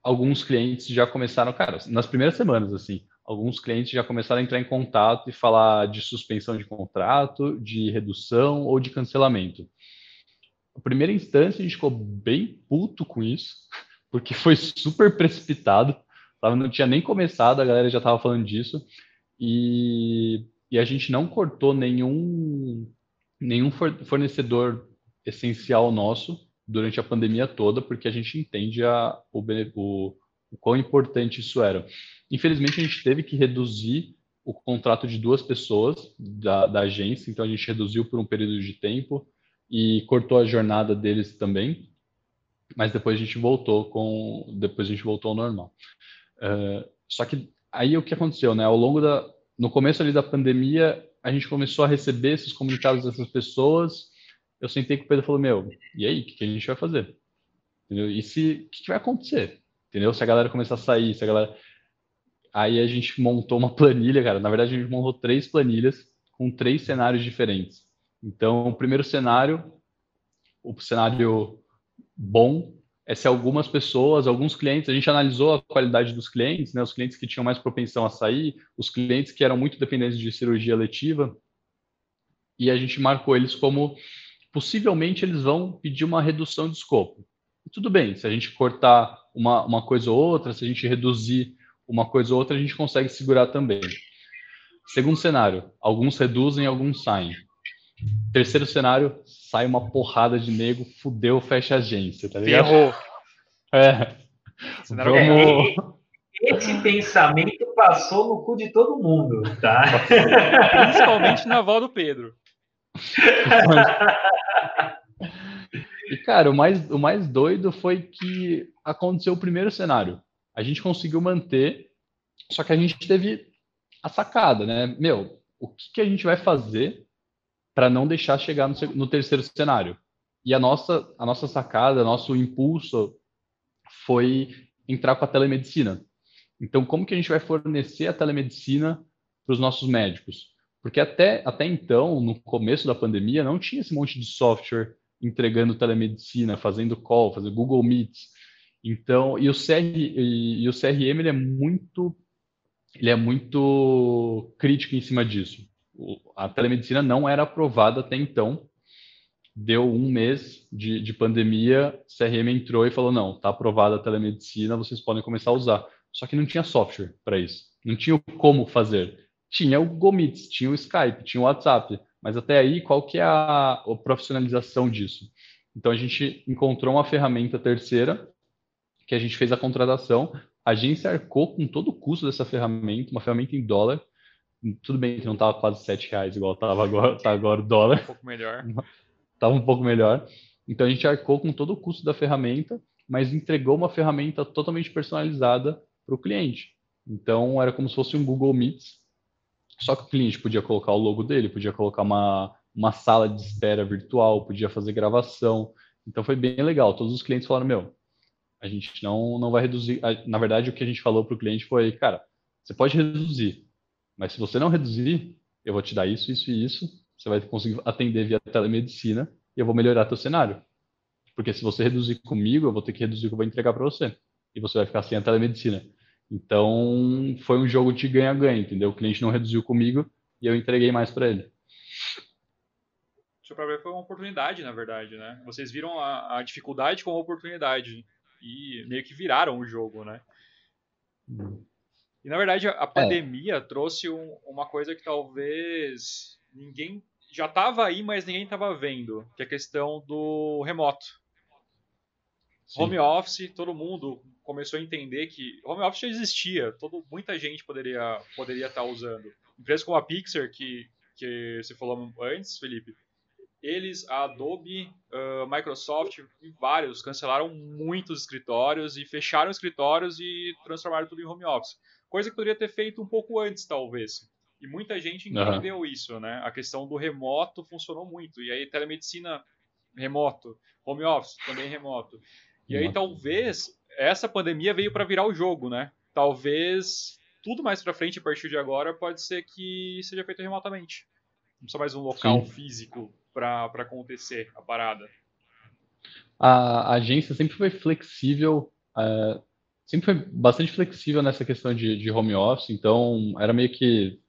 alguns clientes já começaram, cara, nas primeiras semanas, assim, alguns clientes já começaram a entrar em contato e falar de suspensão de contrato, de redução ou de cancelamento. Na primeira instância, a gente ficou bem puto com isso, porque foi super precipitado, não tinha nem começado, a galera já estava falando disso, e, e a gente não cortou nenhum, nenhum fornecedor essencial nosso, durante a pandemia toda, porque a gente entende a, o, o, o quão importante isso era. Infelizmente, a gente teve que reduzir o contrato de duas pessoas da, da agência, então a gente reduziu por um período de tempo. e cortou a jornada deles também. Mas depois a gente voltou com, depois a gente voltou ao normal. Uh, só que aí o que aconteceu, né? Ao longo da, no começo ali da pandemia, a gente começou a receber esses comunicados dessas pessoas. Eu sentei com o Pedro e falei, meu, e aí, o que, que, a gente vai fazer? Entendeu? E se, o que, que vai acontecer? Entendeu? Se a galera começar a sair, se a galera... Aí a gente montou uma planilha, cara. Na verdade, a gente montou três planilhas com três cenários diferentes. Então, o primeiro cenário, o cenário bom, é se algumas pessoas, alguns clientes, a gente analisou a qualidade dos clientes, né, os clientes que tinham mais propensão a sair, os clientes que eram muito dependentes de cirurgia letiva, e a gente marcou eles como possivelmente eles vão pedir uma redução de escopo. E tudo bem, se a gente cortar uma, uma coisa ou outra, se a gente reduzir uma coisa ou outra, a gente consegue segurar também. Segundo cenário, alguns reduzem, alguns saem. Terceiro cenário, sai uma porrada de nego, fudeu, fecha a agência, tá ligado? Ferrou. É. Vamos... Esse pensamento passou no cu de todo mundo, tá? Principalmente na avó do Pedro. E, cara, o mais, o mais doido foi que aconteceu o primeiro cenário. A gente conseguiu manter, só que a gente teve a sacada, né? Meu, o que, que a gente vai fazer para não deixar chegar no, no, terceiro cenário. E a nossa, a nossa sacada, nosso impulso foi entrar com a telemedicina. Então, como que a gente vai fornecer a telemedicina para os nossos médicos? Porque até, até então, no começo da pandemia, não tinha esse monte de software entregando telemedicina, fazendo call, fazendo Google Meets. Então, e o, CR, e, e o CRM ele é muito ele é muito crítico em cima disso a telemedicina não era aprovada até então. Deu um mês de, de pandemia, CRM entrou e falou: não, está aprovada a telemedicina, vocês podem começar a usar. Só que não tinha software para isso, não tinha como fazer. Tinha o Meets, tinha o Skype, tinha o WhatsApp, mas até aí qual que é a, a profissionalização disso? Então a gente encontrou uma ferramenta terceira que a gente fez a contratação, a agência arcou com todo o custo dessa ferramenta, uma ferramenta em dólar, tudo bem que não estava quase 7 reais igual estava agora, tá agora o dólar. Um pouco melhor. Tava um pouco melhor. Então a gente arcou com todo o custo da ferramenta, mas entregou uma ferramenta totalmente personalizada para o cliente. Então era como se fosse um Google Meets, só que o cliente podia colocar o logo dele, podia colocar uma, uma sala de espera virtual, podia fazer gravação. Então foi bem legal. Todos os clientes falaram: Meu, a gente não, não vai reduzir. Na verdade, o que a gente falou para o cliente foi: Cara, você pode reduzir, mas se você não reduzir, eu vou te dar isso, isso e isso. Você vai conseguir atender via telemedicina e eu vou melhorar teu cenário. Porque se você reduzir comigo, eu vou ter que reduzir o que eu vou entregar para você. E você vai ficar sem a telemedicina. Então, foi um jogo de ganha-ganha, entendeu? O cliente não reduziu comigo e eu entreguei mais para ele. Seu problema foi uma oportunidade, na verdade, né? Vocês viram a, a dificuldade como oportunidade e meio que viraram o jogo, né? Hum. E na verdade a é. pandemia é. trouxe um, uma coisa que talvez ninguém já estava aí, mas ninguém estava vendo, que é a questão do remoto. Sim. Home office, todo mundo começou a entender que home office já existia, todo, muita gente poderia poderia estar tá usando. Empresas como a Pixar, que, que você falou antes, Felipe, eles, a Adobe, uh, Microsoft, vários cancelaram muitos escritórios e fecharam escritórios e transformaram tudo em home office. Coisa que poderia ter feito um pouco antes, talvez. E muita gente entendeu uhum. isso, né? A questão do remoto funcionou muito. E aí, telemedicina remoto, home office também remoto. E aí, talvez, essa pandemia veio para virar o jogo, né? Talvez tudo mais para frente, a partir de agora, pode ser que seja feito remotamente. Não precisa mais um local Sim. físico para acontecer a parada. A agência sempre foi flexível uh, sempre foi bastante flexível nessa questão de, de home office, então era meio que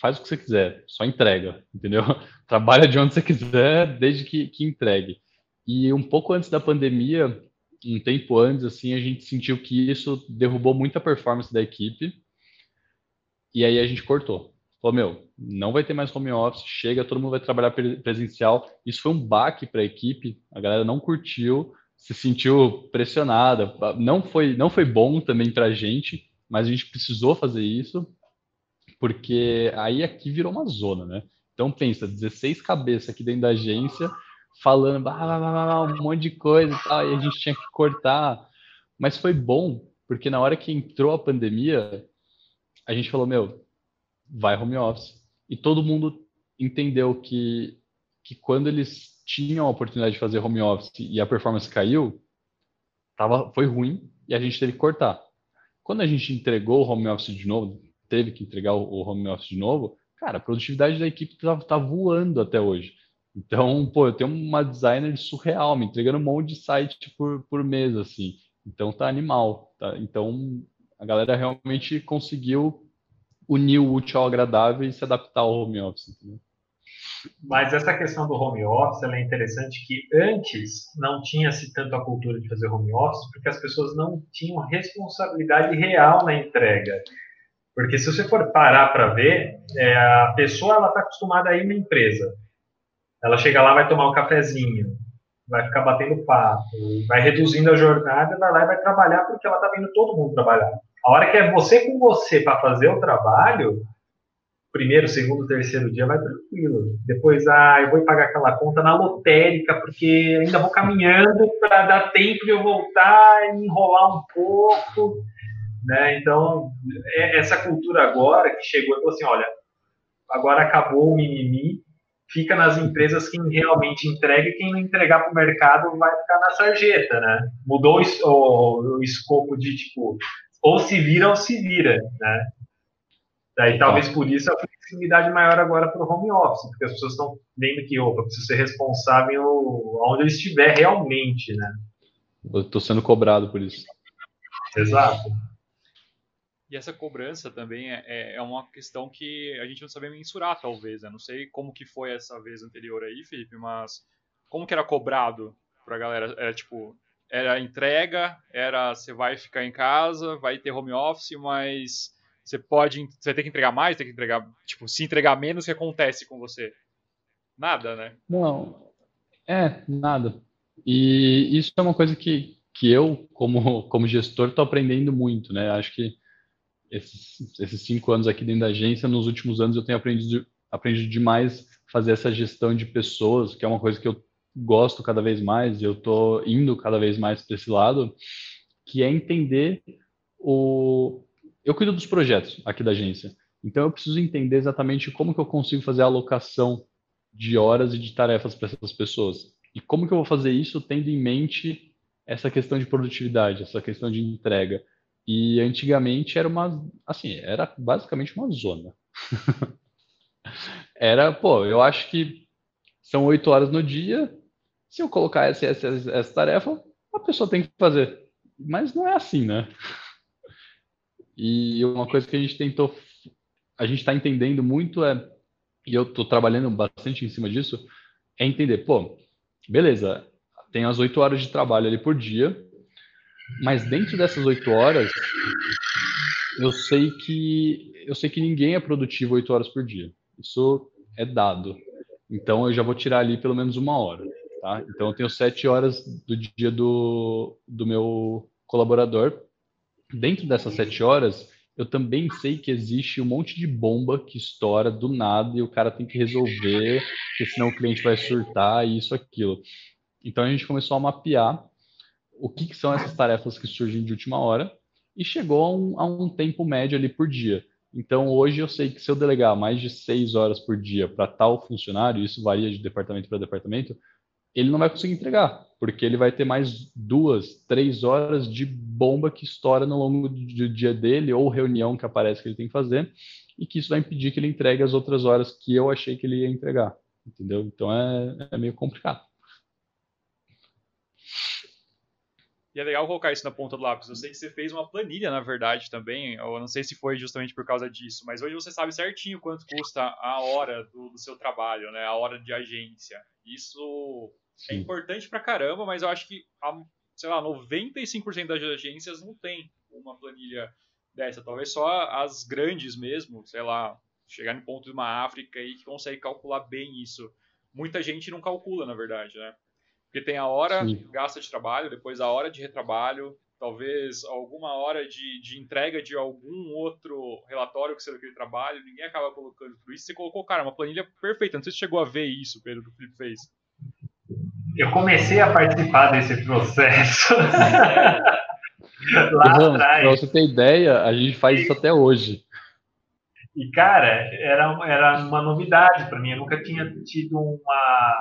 faz o que você quiser, só entrega, entendeu? Trabalha de onde você quiser, desde que, que entregue. E um pouco antes da pandemia, um tempo antes, assim, a gente sentiu que isso derrubou muita performance da equipe, e aí a gente cortou. Falou, meu, não vai ter mais home office, chega, todo mundo vai trabalhar presencial. Isso foi um baque para a equipe, a galera não curtiu, se sentiu pressionada. Não foi, não foi bom também para a gente, mas a gente precisou fazer isso, porque aí aqui virou uma zona, né? Então pensa, 16 cabeças aqui dentro da agência, falando um monte de coisa e tal, e a gente tinha que cortar. Mas foi bom, porque na hora que entrou a pandemia, a gente falou, meu, vai home office. E todo mundo entendeu que, que quando eles tinham a oportunidade de fazer home office e a performance caiu, tava, foi ruim e a gente teve que cortar. Quando a gente entregou o home office de novo, teve que entregar o home office de novo, cara, a produtividade da equipe tá, tá voando até hoje. Então, pô, eu tenho uma designer surreal, me entregando um monte de site por, por mês, assim. Então tá animal. Tá? Então a galera realmente conseguiu unir o útil ao agradável e se adaptar ao home office. Entendeu? Mas essa questão do home office é interessante que antes não tinha-se tanto a cultura de fazer home office porque as pessoas não tinham responsabilidade real na entrega. Porque se você for parar para ver, é, a pessoa ela está acostumada a ir na empresa. Ela chega lá, vai tomar um cafezinho, vai ficar batendo papo, vai reduzindo a jornada, vai lá e vai trabalhar porque ela está vendo todo mundo trabalhar. A hora que é você com você para fazer o trabalho, primeiro, segundo, terceiro dia vai tranquilo. Depois, ah, eu vou pagar aquela conta na lotérica porque ainda vou caminhando para dar tempo de eu voltar e enrolar um pouco. Né? Então, é, essa cultura agora que chegou assim, olha, agora acabou o mimimi, fica nas empresas quem realmente entrega e quem não entregar para o mercado vai ficar na sarjeta, né? Mudou o, o, o, escopo de, tipo, ou se vira ou se vira, né? Daí talvez por isso a flexibilidade maior agora para o home office, porque as pessoas estão vendo que, opa, preciso ser responsável onde eu estiver realmente, né? Eu estou sendo cobrado por isso. Exato. E essa cobrança também é, é, é uma questão que a gente não sabe mensurar, talvez. Né? Não sei como que foi essa vez anterior aí, Felipe, mas como que era cobrado pra galera? Era tipo, era entrega, era você vai ficar em casa, vai ter home office, mas você pode, você tem que entregar mais, tem que entregar, tipo, se entregar menos, o que acontece com você? Nada, né? Não, é, nada. E isso é uma coisa que, que eu, como, como gestor, estou aprendendo muito, né? Acho que esses, esses cinco anos aqui dentro da agência, nos últimos anos eu tenho aprendido, aprendido demais fazer essa gestão de pessoas, que é uma coisa que eu gosto cada vez mais, e eu estou indo cada vez mais para esse lado, que é entender o... Eu cuido dos projetos aqui da agência, então eu preciso entender exatamente como que eu consigo fazer a alocação de horas e de tarefas para essas pessoas. E como que eu vou fazer isso tendo em mente essa questão de produtividade, essa questão de entrega. E antigamente era uma, assim, era basicamente uma zona. era, pô, eu acho que são oito horas no dia. Se eu colocar essa, essa, essa tarefa, a pessoa tem que fazer. Mas não é assim, né? E uma coisa que a gente tentou, a gente está entendendo muito é, e eu estou trabalhando bastante em cima disso, é entender, pô, beleza, tem as oito horas de trabalho ali por dia, mas dentro dessas oito horas, eu sei que eu sei que ninguém é produtivo oito horas por dia. Isso é dado. Então eu já vou tirar ali pelo menos uma hora. Tá? Então eu tenho sete horas do dia do, do meu colaborador. Dentro dessas sete horas, eu também sei que existe um monte de bomba que estoura do nada e o cara tem que resolver, porque senão o cliente vai surtar, isso, aquilo. Então a gente começou a mapear o que, que, são essas tarefas que surgem de última hora e chegou a um, a um, tempo médio ali por dia. Então, hoje eu sei que se eu delegar mais de seis horas por dia para tal funcionário, isso varia de departamento para departamento, ele não vai conseguir entregar, porque ele vai ter mais duas, três horas de bomba que estoura no longo do dia dele, ou reunião que aparece que ele tem que fazer, e que isso vai impedir que ele entregue as outras horas que eu achei que ele ia entregar. Entendeu? Então é, é meio complicado. E é legal colocar isso na ponta do lápis. Eu sei que você fez uma planilha, na verdade, também. Eu não sei se foi justamente por causa disso, mas hoje você sabe certinho quanto custa a hora do, do seu trabalho, né? A hora de agência. Isso Sim. é importante pra caramba, mas eu acho que, a, sei lá, 95% das agências não tem uma planilha dessa. Talvez só as grandes mesmo, sei lá, chegar no ponto de uma África e que consegue calcular bem isso. Muita gente não calcula, na verdade, né? Porque tem a hora Sim. gasta de trabalho, depois a hora de retrabalho, talvez alguma hora de, de entrega de algum outro relatório que seja aquele trabalho, ninguém acaba colocando tudo isso. Você colocou, cara, uma planilha perfeita. Não sei se chegou a ver isso, Pedro, que o Felipe fez. Eu comecei a participar desse processo lá Ramos, atrás. Pra você ter ideia, a gente faz isso até hoje. E, cara, era, era uma novidade para mim. Eu nunca tinha tido uma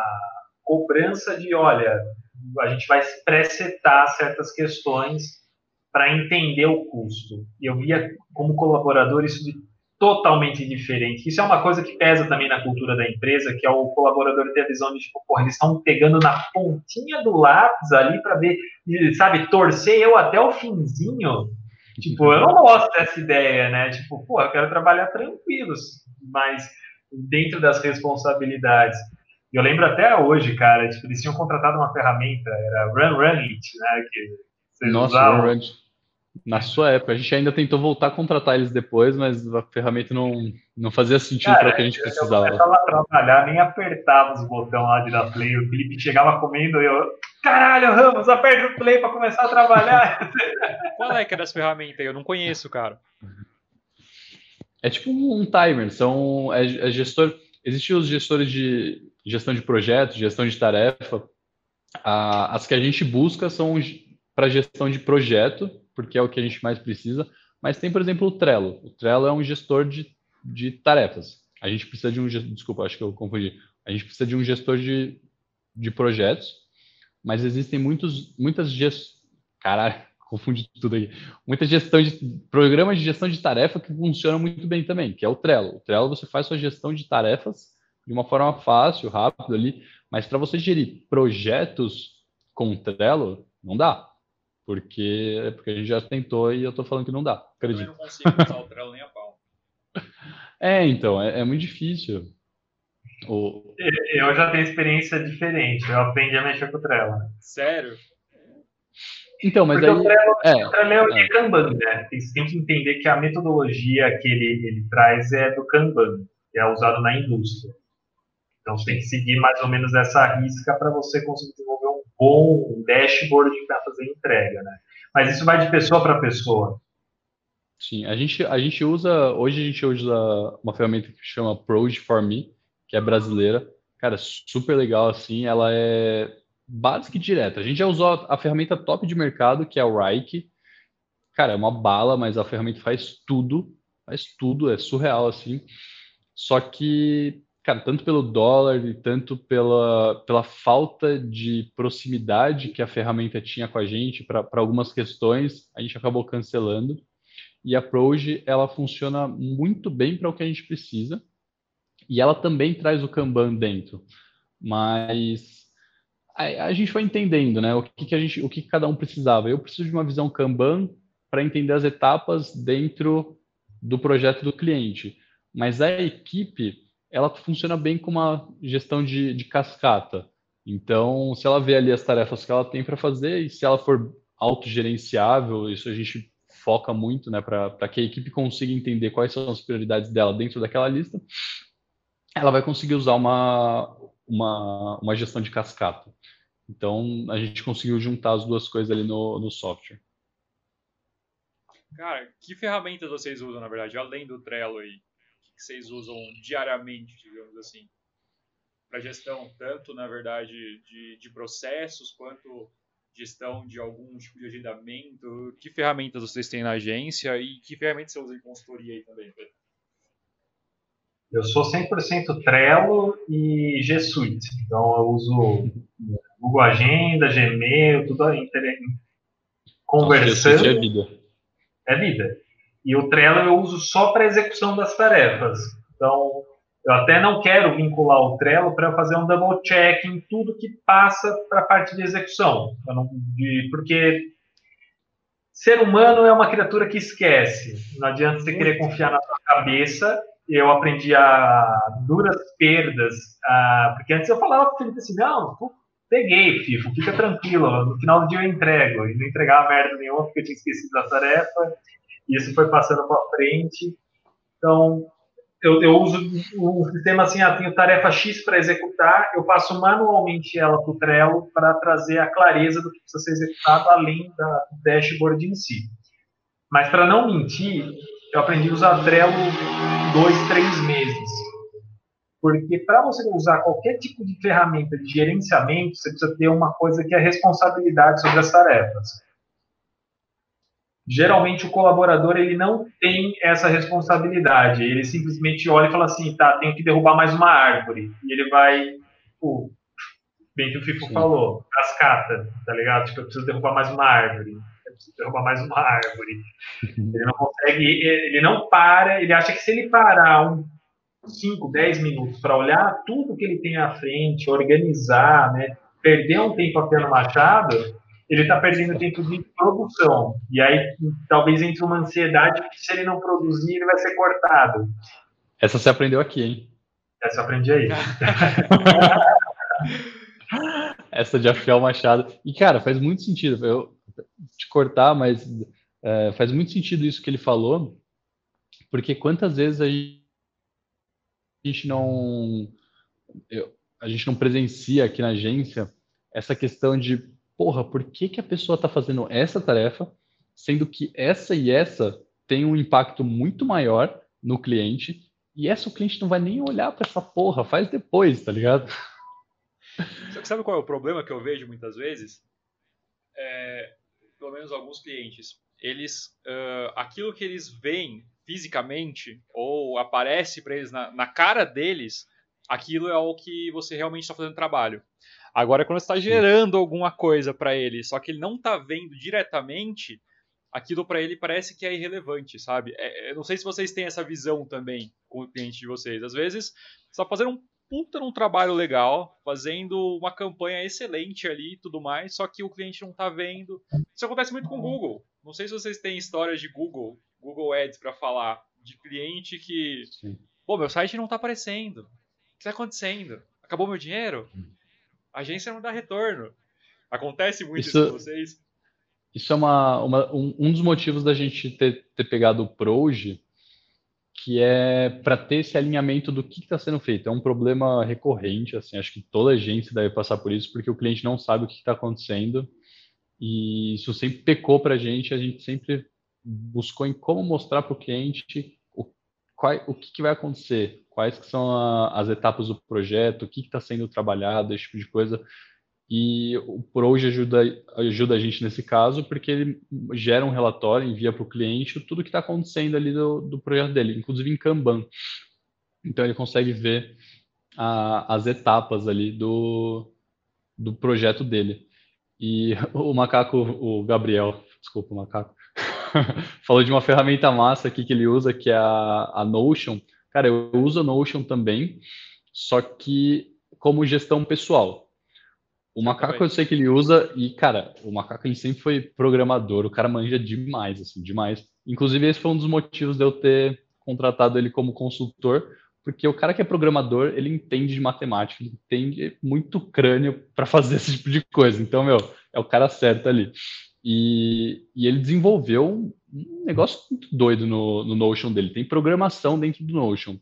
cobrança de, olha, a gente vai pré-setar certas questões para entender o custo. E eu via como colaborador isso de totalmente diferente. Isso é uma coisa que pesa também na cultura da empresa, que é o colaborador ter a visão de, tipo, porra, eles estão pegando na pontinha do lápis ali para ver, sabe, torcer eu até o finzinho. Tipo, eu não gosto dessa ideia, né? Tipo, pô, eu quero trabalhar tranquilos, mas dentro das responsabilidades. Eu lembro até hoje, cara, tipo, eles tinham contratado uma ferramenta, era Run Run It, né? Que vocês Nossa, usavam. Run Run It. Na sua época, a gente ainda tentou voltar a contratar eles depois, mas a ferramenta não, não fazia sentido para o que a gente precisava. Eu começava a trabalhar, nem apertava os botões lá de dar play. O Felipe chegava comendo e eu, caralho, Ramos, aperta o play para começar a trabalhar. Qual é que era essa ferramenta? Eu não conheço, cara. É tipo um timer, são é, é gestor. Existem os gestores de gestão de projetos, gestão de tarefa. Ah, as que a gente busca são para gestão de projeto porque é o que a gente mais precisa. Mas tem, por exemplo, o Trello. O Trello é um gestor de, de tarefas. A gente precisa de um. Desculpa, acho que eu confundi. A gente precisa de um gestor de, de projetos, mas existem muitos, muitas gestões. Caralho, confundi tudo aí. Muita gestão de programas de gestão de tarefa que funcionam muito bem também, que é o Trello. O Trello você faz sua gestão de tarefas de uma forma fácil, rápida ali, mas para você gerir projetos com o Trello, não dá. Porque, porque a gente já tentou e eu tô falando que não dá. Acredito. Eu não consigo usar o Trello nem a pau. É, então, é, é muito difícil. O... Eu já tenho experiência diferente. Eu aprendi a mexer com o Trello. Sério? Então, mas Porque aí... o Trello, é, o Trello é, é Kanban, né? Tem, tem que entender que a metodologia que ele, ele traz é do Kanban, que é usado na indústria. Então, você tem que seguir mais ou menos essa risca para você conseguir desenvolver bom dashboard para fazer entrega, né? Mas isso vai de pessoa para pessoa. Sim, a gente, a gente usa, hoje a gente usa uma ferramenta que chama Proj for Me, que é brasileira. Cara, super legal assim, ela é básica e direta. A gente já usou a ferramenta top de mercado, que é o Rike. Cara, é uma bala, mas a ferramenta faz tudo, faz tudo, é surreal assim. Só que cara, tanto pelo dólar e tanto pela, pela falta de proximidade que a ferramenta tinha com a gente para algumas questões, a gente acabou cancelando. E a Proj, ela funciona muito bem para o que a gente precisa. E ela também traz o Kanban dentro. Mas a, a gente vai entendendo, né? O que, que a gente, o que cada um precisava. Eu preciso de uma visão Kanban para entender as etapas dentro do projeto do cliente. Mas a equipe ela funciona bem com uma gestão de, de cascata. Então, se ela vê ali as tarefas que ela tem para fazer e se ela for autogerenciável, isso a gente foca muito, né, para que a equipe consiga entender quais são as prioridades dela dentro daquela lista, ela vai conseguir usar uma, uma, uma gestão de cascata. Então, a gente conseguiu juntar as duas coisas ali no, no software. Cara, que ferramentas vocês usam, na verdade, além do Trello aí? Que vocês usam diariamente, digamos assim, para gestão, tanto na verdade de, de processos quanto gestão de algum tipo de agendamento? Que ferramentas vocês têm na agência e que ferramentas você usa em consultoria aí também, Pedro? Eu sou 100% Trello e G Suite. Então eu uso Google Agenda, Gmail, tudo aí, conversando. Nossa, é vida. É vida. E o Trello eu uso só para execução das tarefas. Então, eu até não quero vincular o Trello para fazer um double check em tudo que passa para a parte de execução. Não, de, porque ser humano é uma criatura que esquece. Não adianta você querer confiar na sua cabeça. Eu aprendi a duras perdas, a, porque antes eu falava para o assim, não, peguei, FIFO, fica tranquilo, no final do dia eu entrego. E não entregava merda nenhuma porque eu tinha esquecido da tarefa isso foi passando para frente. Então, eu, eu uso um sistema assim, ah, tenho tarefa X para executar, eu passo manualmente ela para o Trello para trazer a clareza do que precisa ser executado, além da dashboard em si. Mas para não mentir, eu aprendi a usar Trello dois, três meses. Porque para você usar qualquer tipo de ferramenta de gerenciamento, você precisa ter uma coisa que é responsabilidade sobre as tarefas. Geralmente o colaborador ele não tem essa responsabilidade. Ele simplesmente olha e fala assim, tá, tenho que derrubar mais uma árvore. E ele vai, tipo, bem que o Fifo Sim. falou, cascata, tá ligado? Tipo, eu preciso derrubar mais uma árvore derrubar mais uma árvore. Ele não consegue, ele não para, ele acha que se ele parar um 5, 10 minutos para olhar tudo que ele tem à frente, organizar, né, perder um tempo apenas machado, ele está perdendo tempo de produção. E aí talvez entre uma ansiedade que se ele não produzir, ele vai ser cortado. Essa você aprendeu aqui, hein? Essa eu aprendi aí. Essa de afiar o machado. E, cara, faz muito sentido. Eu, te cortar, mas é, faz muito sentido isso que ele falou, porque quantas vezes a gente não eu, a gente não presencia aqui na agência essa questão de porra, por que, que a pessoa está fazendo essa tarefa, sendo que essa e essa tem um impacto muito maior no cliente e essa o cliente não vai nem olhar para essa porra, faz depois, tá ligado? Sabe qual é o problema que eu vejo muitas vezes? É, pelo menos alguns clientes, eles, uh, aquilo que eles veem fisicamente ou aparece para eles na, na, cara deles, aquilo é o que você realmente está fazendo trabalho. Agora, quando está gerando alguma coisa para ele, só que ele não está vendo diretamente, aquilo para ele parece que é irrelevante, sabe? É, eu não sei se vocês têm essa visão também com o cliente de vocês. Às vezes, está fazendo um puta num trabalho legal, fazendo uma campanha excelente ali e tudo mais, só que o cliente não tá vendo. Isso acontece muito com o Google. Não sei se vocês têm histórias de Google, Google Ads para falar, de cliente que, Sim. pô, meu site não tá aparecendo. O que tá acontecendo? Acabou meu dinheiro? A agência não dá retorno. Acontece muito isso, isso com vocês? Isso é uma, uma um, um, dos motivos da gente ter, ter pegado o Proge que é para ter esse alinhamento do que está sendo feito. É um problema recorrente, assim, acho que toda agência deve passar por isso, porque o cliente não sabe o que está acontecendo, e isso sempre pecou para a gente, a gente sempre buscou em como mostrar para o cliente qual, o que, que, vai acontecer, quais são a, as etapas do projeto, o que está sendo trabalhado, esse tipo de coisa, e o Proje ajuda, ajuda a gente nesse caso, porque ele gera um relatório, envia para o cliente tudo que está acontecendo ali do, do projeto dele, inclusive em Kanban. Então ele consegue ver a, as etapas ali do, do projeto dele. E o macaco, o Gabriel, desculpa o macaco, falou de uma ferramenta massa aqui que ele usa, que é a, a Notion. Cara, eu uso a Notion também, só que como gestão pessoal. O macaco eu sei que ele usa e, cara, o macaco ele sempre foi programador, o cara manja demais, assim, demais. Inclusive, esse foi um dos motivos de eu ter contratado ele como consultor, porque o cara que é programador, ele entende de matemática, ele entende muito crânio para fazer esse tipo de coisa. Então, meu, é o cara certo ali. E, e ele desenvolveu um negócio muito doido no, no Notion dele. Tem programação dentro do Notion.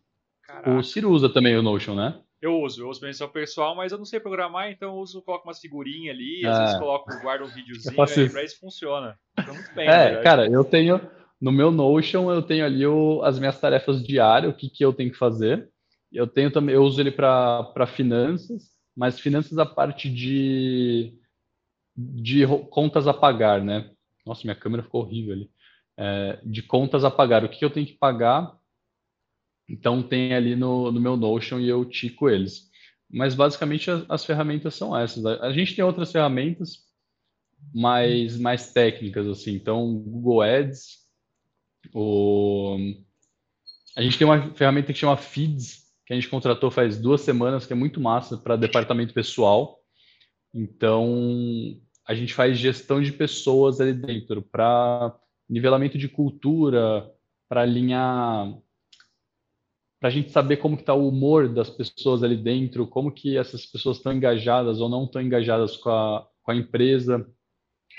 Caraca. O Ciro usa também o Notion, né? Eu uso, eu uso menção pessoal, mas eu não sei programar, então eu uso, coloco umas figurinhas ali, às vezes ah. coloco, guardo um videozinho, aí pra isso funciona. Fica muito bem, É, cara, eu tenho, no meu Notion, eu tenho ali o, as minhas tarefas diárias, o que, que eu tenho que fazer. Eu tenho também, eu uso ele para finanças, mas finanças a parte de, de contas a pagar, né? Nossa, minha câmera ficou horrível ali. É, de contas a pagar, o que, eu tenho que pagar então tem ali no, no meu Notion e eu tico eles. Mas basicamente as, as ferramentas são essas. A, a, gente tem outras ferramentas mais, mais técnicas, assim. Então, Google Ads, o... a gente tem uma ferramenta que chama Feeds, que a gente contratou faz duas semanas, que é muito massa para departamento pessoal. Então, a gente faz gestão de pessoas ali dentro, para nivelamento de cultura, para alinhar para a gente saber como está o humor das pessoas ali dentro, como que essas pessoas estão engajadas ou não estão engajadas com a, com a empresa,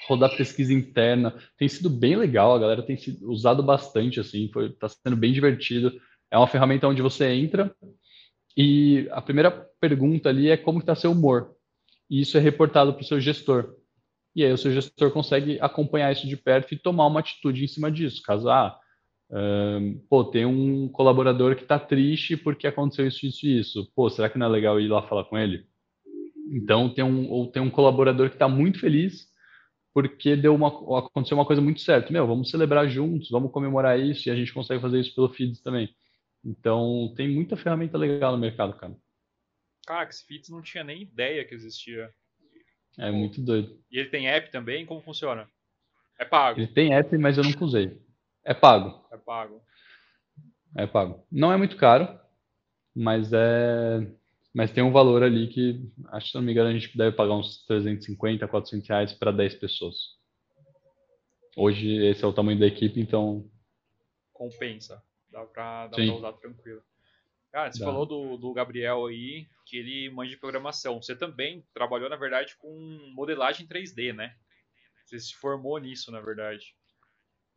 rodar pesquisa interna. Tem sido bem legal, a galera tem sido, usado bastante, assim, está sendo bem divertido. É uma ferramenta onde você entra e a primeira pergunta ali é como está seu humor. E isso é reportado para o seu gestor. E aí o seu gestor consegue acompanhar isso de perto e tomar uma atitude em cima disso. Caso, ah, Um, pô, tem um colaborador que está triste porque aconteceu isso, isso e isso. Pô, será que não é legal ir lá falar com ele? Então, tem um, ou tem um colaborador que está muito feliz porque deu uma, aconteceu uma coisa muito certa. Meu, vamos celebrar juntos, vamos comemorar isso e a gente consegue fazer isso pelo Feeds também. Então, tem muita ferramenta legal no mercado, cara. Cara, esse Feeds não tinha nem ideia que existia. É muito doido. E ele tem app também? Como funciona? É pago? Ele tem app, mas eu nunca usei. É pago. É pago. É pago. Não é muito caro, mas é. Mas tem um valor ali que, acho que se não me engano, a gente deve pagar uns 350, 400 reais para 10 pessoas. Hoje esse é o tamanho da equipe, então. Compensa. Dá para usar tranquilo. Cara, você Dá. falou do, do Gabriel aí, que ele manja de programação. Você também trabalhou, na verdade, com modelagem 3D, né? Você se formou nisso, na verdade.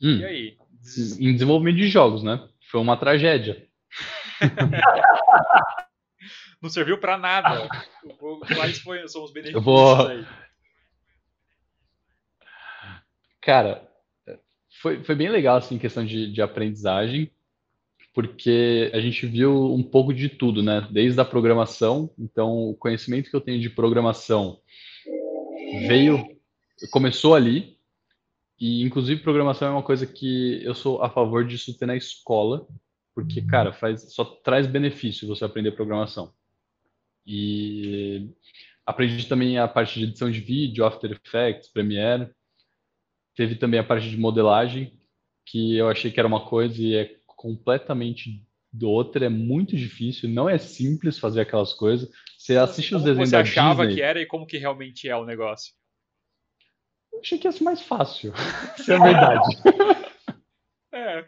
Hum, e aí? Des... Em desenvolvimento de jogos, né? Foi uma tragédia. Não serviu para nada. Quais foi, são os benefícios vou... aí? Cara, foi, foi bem legal, assim, questão de, de aprendizagem, porque a gente viu um pouco de tudo, né? Desde a programação, então o conhecimento que eu tenho de programação veio, começou ali, e inclusive programação é uma coisa que eu sou a favor disso ter na escola, porque, cara, faz, só traz benefício você aprender programação. E aprendi também a parte de edição de vídeo, After Effects, Premiere. Teve também a parte de modelagem, que eu achei que era uma coisa e é completamente do outra. É muito difícil, não é simples fazer aquelas coisas. Você assiste como os desenhos da Disney... Você achava que era e como que realmente é o negócio? Eu achei que ia ser mais fácil, se é verdade. é,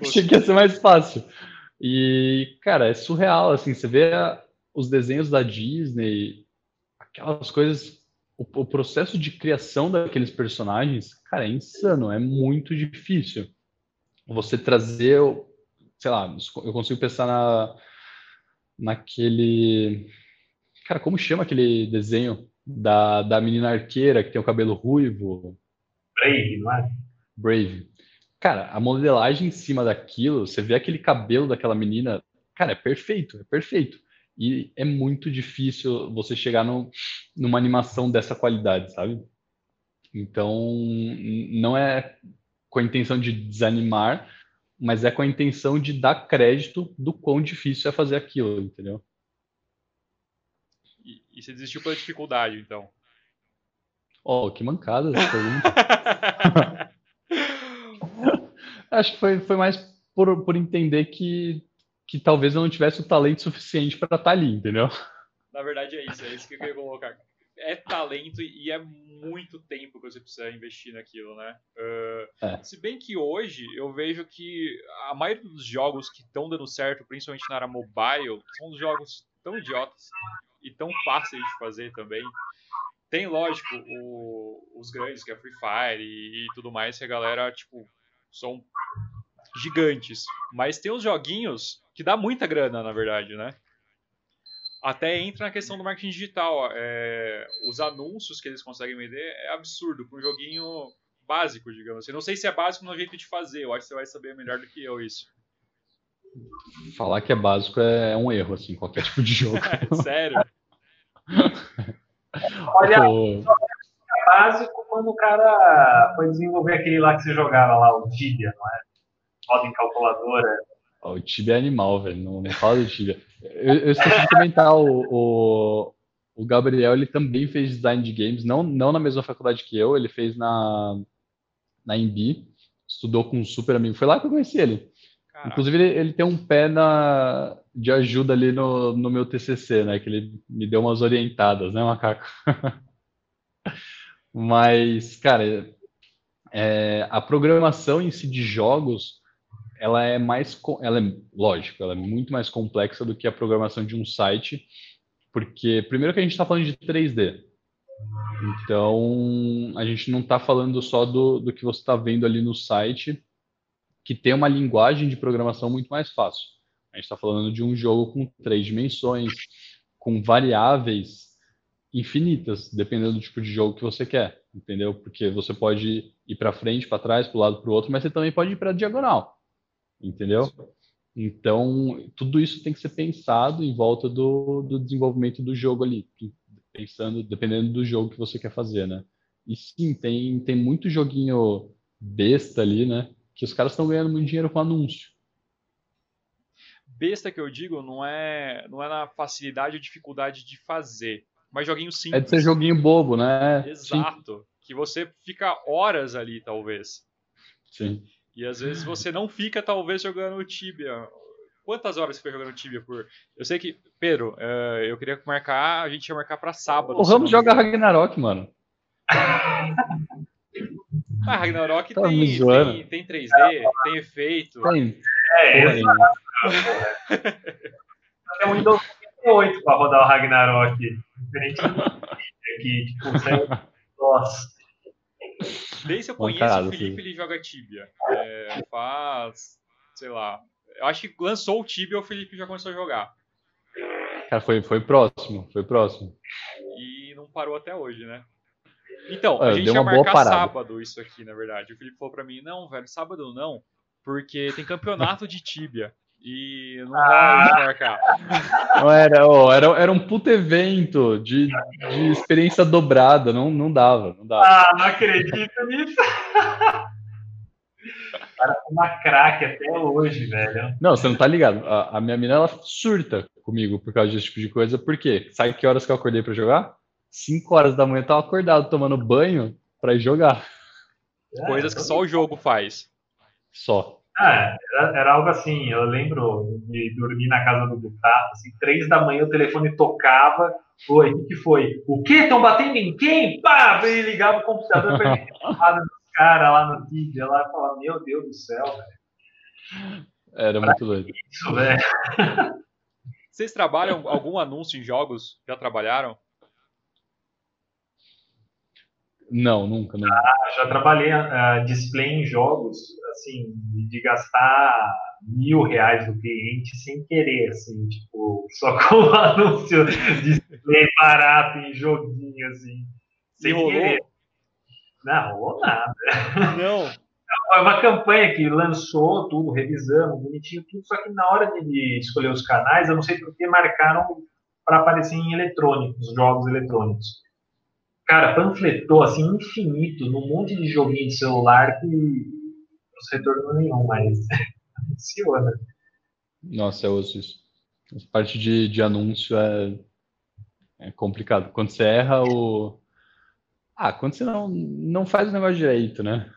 achei que ia ser mais fácil. E, cara, é surreal, assim, você vê os desenhos da Disney, aquelas coisas, o, o, processo de criação daqueles personagens, cara, é insano, é muito difícil. Você trazer, sei lá, eu consigo pensar na, naquele. Cara, como chama aquele desenho da, da menina arqueira que tem o cabelo ruivo? Brave, não é? Brave. Cara, a modelagem em cima daquilo, você vê aquele cabelo daquela menina, cara, é perfeito, é perfeito. E é muito difícil você chegar no, numa animação dessa qualidade, sabe? Então, não é com a intenção de desanimar, mas é com a intenção de dar crédito do quão difícil é fazer aquilo, entendeu? E, e você desistiu pela dificuldade, então? Oh, que mancada essa pergunta. Acho que foi, foi mais por, por entender que que talvez eu não tivesse o talento suficiente para estar tá ali, entendeu? Na verdade é isso, é isso que eu queria colocar. É talento e é muito tempo que você precisa investir naquilo, né? Uh, é. Se bem que hoje eu vejo que a maioria dos jogos que estão dando certo, principalmente na área mobile, são jogos tão idiotas e tão fáceis de fazer também. Tem, lógico, o, os grandes, que é Free Fire e, e tudo mais, que a galera, tipo, são gigantes. Mas tem uns joguinhos que dá muita grana, na verdade, né? Até entra na questão do marketing digital. É, os anúncios que eles conseguem vender é absurdo para um joguinho básico, digamos assim. Não sei se é básico no jeito de fazer, eu acho que você vai saber melhor do que eu isso. Falar que é básico é um erro, assim, qualquer tipo de jogo. Sério? Olha, é básico quando o cara foi desenvolver aquele lá que você jogava lá, o Tibia, não é? Roda em calculadora. O Tibia é animal, velho. Não, não fala do Tibia. Eu, eu esqueci de comentar, o, o, o, Gabriel, ele também fez design de games, não, não na mesma faculdade que eu, ele fez na, na Embi, estudou com um super amigo. Foi lá que eu conheci ele. Caraca. Inclusive, ele, ele, tem um pé na, de ajuda ali no, no meu TCC, né? Que ele me deu umas orientadas, né, Macaco? Mas, cara, é, a programação em si de jogos ela é mais, ela é, lógico, ela é muito mais complexa do que a programação de um site, porque primeiro que a gente está falando de 3D, então a gente não está falando só do, do que você está vendo ali no site, que tem uma linguagem de programação muito mais fácil. A gente está falando de um jogo com três dimensões, com variáveis infinitas, dependendo do tipo de jogo que você quer, entendeu? Porque você pode ir para frente, para trás, para o lado, para o outro, mas você também pode ir para diagonal. Entendeu? Então, tudo isso tem que ser pensado em volta do, do desenvolvimento do jogo ali, pensando, dependendo do jogo que você quer fazer, né? E sim, tem, tem muito joguinho besta ali, né? Que os caras estão ganhando muito dinheiro com anúncio. Besta que eu digo não é, não é na facilidade ou dificuldade de fazer, mas joguinho simples. É de ser joguinho bobo, né? Exato. Sim. Que você fica horas ali, talvez. Sim. E às vezes você não fica, talvez, jogando Tibia. Quantas horas você foi jogando Tibia por. Eu sei que. Pedro, uh, eu queria marcar. A gente ia marcar pra sábado. O Ramos joga Ragnarok, mano. Ah, Ragnarok tá tem, tem, tem 3D, tem efeito. Tem. É, é É um Windows 8 pra rodar o Ragnarok. Diferente aqui, tipo, nossa. Desde eu conheço Mancado, o Felipe, ele joga Tibia. É, faz, sei lá. Eu acho que lançou o Tibia, o Felipe já começou a jogar. Cara, foi, foi próximo, foi próximo. E não parou até hoje, né? Então, a gente ia marcar sábado isso aqui, na verdade. O Felipe falou pra mim, não, velho, sábado não, porque tem campeonato de Tibia. E não rola de marcar. Não era, oh, era, era um puto evento de, de experiência dobrada, não, não dava, não dava. Ah, não acredito nisso. Cara, uma craque até hoje, velho. Não, você não tá ligado. A, a, minha mina, ela surta comigo por causa desse tipo de coisa. Por quê? Sabe que horas que eu acordei pra jogar? 5 horas da manhã eu tava acordado tomando banho pra ir jogar. É, Coisas que só o jogo faz. Só. Ah, era, era, algo assim, eu lembro de dormir na casa do Butato, assim, três da manhã o telefone tocava, oi, o que foi? O quê? Estão batendo em quem? Pá! E ligava o computador para ele dos caras lá no vídeo, lá e falava, meu Deus do céu, velho. Era muito doido. Isso, velho. Vocês trabalham algum anúncio em jogos? Já trabalharam? Não, nunca. nunca. Ah, já trabalhei uh, display em jogos, assim, de gastar mil reais do cliente sem querer, assim, tipo, só com anúncio de display barato em joguinho, assim, sem rolou? querer. Não, rolou nada. Não. Foi uma campanha que lançou tudo, revisamos, bonitinho, tudo, só que na hora de escolher os canais, eu não sei porque marcaram para aparecer em eletrônicos, jogos eletrônicos cara, panfletou assim infinito num monte de joguinho de celular que não se retornou nenhum, mas funciona. Nossa, eu uso isso. A parte de, de anúncio é, é complicado. Quando você erra o. Ah, quando você não, não faz o negócio direito, né?